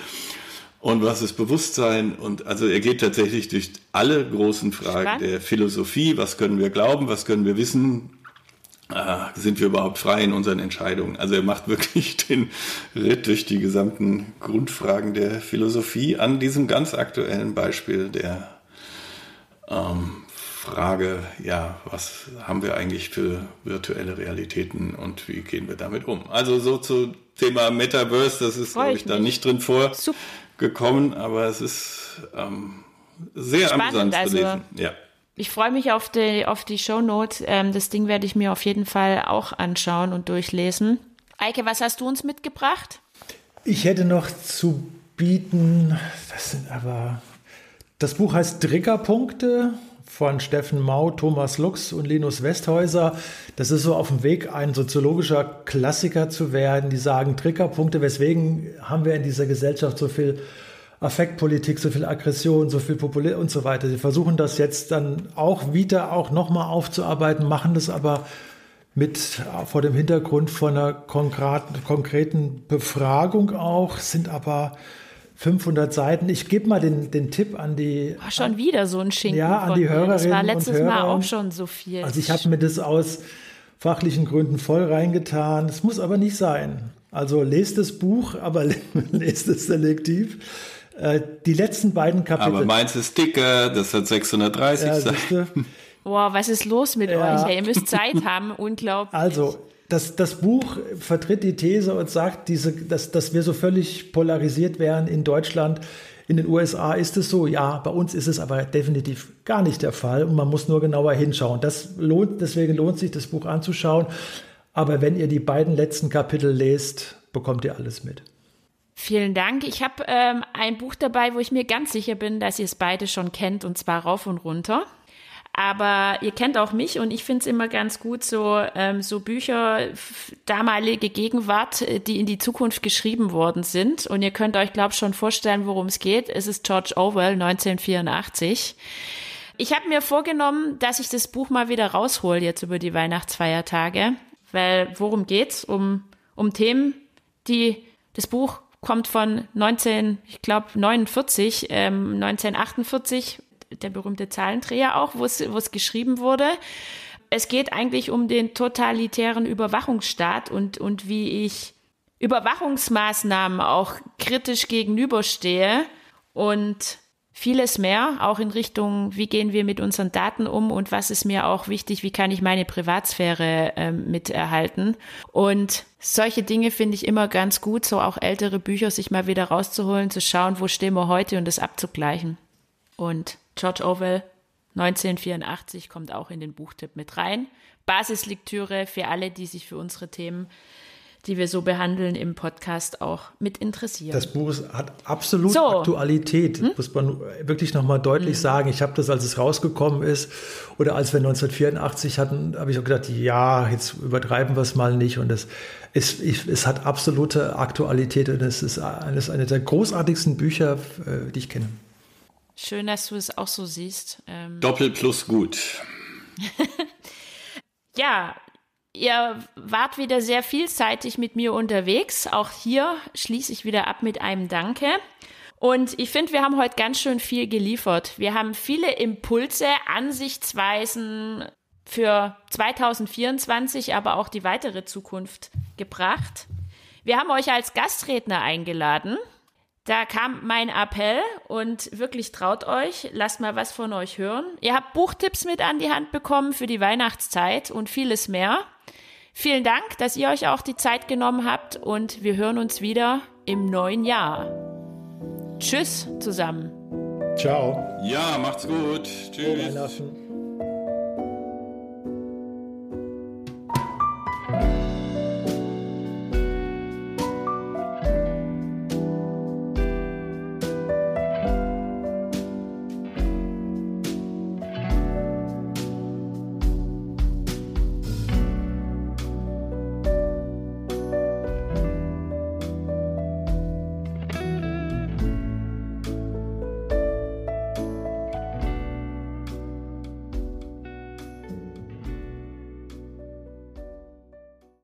Speaker 3: und was ist Bewusstsein? Und also er geht tatsächlich durch alle großen Fragen Spannend. der Philosophie, was können wir glauben, was können wir wissen, äh, sind wir überhaupt frei in unseren Entscheidungen. Also er macht wirklich den Ritt durch die gesamten Grundfragen der Philosophie an diesem ganz aktuellen Beispiel der ähm, Frage, ja, was haben wir eigentlich für virtuelle Realitäten und wie gehen wir damit um? Also so zu Thema Metaverse, das ist, glaube ich, da nicht drin vorgekommen, aber es ist ähm, sehr Spannend, amüsant zu also lesen. Ja.
Speaker 1: Ich freue mich auf die, auf die Show Notes. Ähm, das Ding werde ich mir auf jeden Fall auch anschauen und durchlesen. Eike, was hast du uns mitgebracht?
Speaker 2: Ich hätte noch zu bieten, das sind aber, das Buch heißt Triggerpunkte von Steffen Mau, Thomas Lux und Linus Westhäuser. Das ist so auf dem Weg, ein soziologischer Klassiker zu werden. Die sagen Triggerpunkte, weswegen haben wir in dieser Gesellschaft so viel Affektpolitik, so viel Aggression, so viel Populismus und so weiter. Sie versuchen das jetzt dann auch wieder auch nochmal aufzuarbeiten, machen das aber mit vor dem Hintergrund von einer konkreten Befragung auch, sind aber 500 Seiten. Ich gebe mal den, den Tipp an die.
Speaker 1: Ach, schon wieder so ein Schinken.
Speaker 2: Ja, an die Hörerinnen Das war
Speaker 1: letztes
Speaker 2: Hörer.
Speaker 1: Mal auch schon so viel.
Speaker 2: Also ich habe mir das aus fachlichen Gründen voll reingetan. Es muss aber nicht sein. Also lest das Buch, aber lest es selektiv. Äh, die letzten beiden Kapitel.
Speaker 3: Aber meins ist dicker, das hat 630 ja, Seiten.
Speaker 1: Boah, was ist los mit ja. euch? Ihr müsst Zeit haben, unglaublich.
Speaker 2: Also, das, das Buch vertritt die These und sagt, diese, dass, dass wir so völlig polarisiert wären in Deutschland. In den USA ist es so, ja, bei uns ist es aber definitiv gar nicht der Fall und man muss nur genauer hinschauen. Das lohnt, deswegen lohnt sich, das Buch anzuschauen. Aber wenn ihr die beiden letzten Kapitel lest, bekommt ihr alles mit.
Speaker 1: Vielen Dank. Ich habe ähm, ein Buch dabei, wo ich mir ganz sicher bin, dass ihr es beide schon kennt, und zwar rauf und runter. Aber ihr kennt auch mich und ich finde es immer ganz gut, so, ähm, so Bücher, damalige Gegenwart, äh, die in die Zukunft geschrieben worden sind. Und ihr könnt euch, glaube ich, schon vorstellen, worum es geht. Es ist George Orwell, 1984. Ich habe mir vorgenommen, dass ich das Buch mal wieder raushol jetzt über die Weihnachtsfeiertage. Weil worum geht's? Um, um Themen, die das Buch kommt von 19, ich glaube 49, ähm, 1948 der berühmte Zahlendreher auch, wo es geschrieben wurde. Es geht eigentlich um den totalitären Überwachungsstaat und, und wie ich Überwachungsmaßnahmen auch kritisch gegenüberstehe und vieles mehr, auch in Richtung, wie gehen wir mit unseren Daten um und was ist mir auch wichtig, wie kann ich meine Privatsphäre äh, miterhalten. Und solche Dinge finde ich immer ganz gut, so auch ältere Bücher sich mal wieder rauszuholen, zu schauen, wo stehen wir heute und das abzugleichen. Und George Orwell 1984 kommt auch in den Buchtipp mit rein. Basislektüre für alle, die sich für unsere Themen die wir so behandeln im Podcast auch mit interessieren.
Speaker 2: Das Buch hat absolut so. Aktualität, hm? muss man wirklich nochmal deutlich hm. sagen. Ich habe das, als es rausgekommen ist oder als wir 1984 hatten, habe ich auch gedacht, ja, jetzt übertreiben wir es mal nicht. Und es, es, ich, es hat absolute Aktualität und es ist eines, eines der großartigsten Bücher, äh, die ich kenne.
Speaker 1: Schön, dass du es auch so siehst.
Speaker 3: Ähm Doppel plus gut.
Speaker 1: ja, Ihr wart wieder sehr vielseitig mit mir unterwegs. Auch hier schließe ich wieder ab mit einem Danke. Und ich finde, wir haben heute ganz schön viel geliefert. Wir haben viele Impulse, Ansichtsweisen für 2024, aber auch die weitere Zukunft gebracht. Wir haben euch als Gastredner eingeladen. Da kam mein Appell und wirklich traut euch, lasst mal was von euch hören. Ihr habt Buchtipps mit an die Hand bekommen für die Weihnachtszeit und vieles mehr. Vielen Dank, dass ihr euch auch die Zeit genommen habt und wir hören uns wieder im neuen Jahr. Tschüss zusammen.
Speaker 2: Ciao.
Speaker 3: Ja, macht's gut. Tschüss.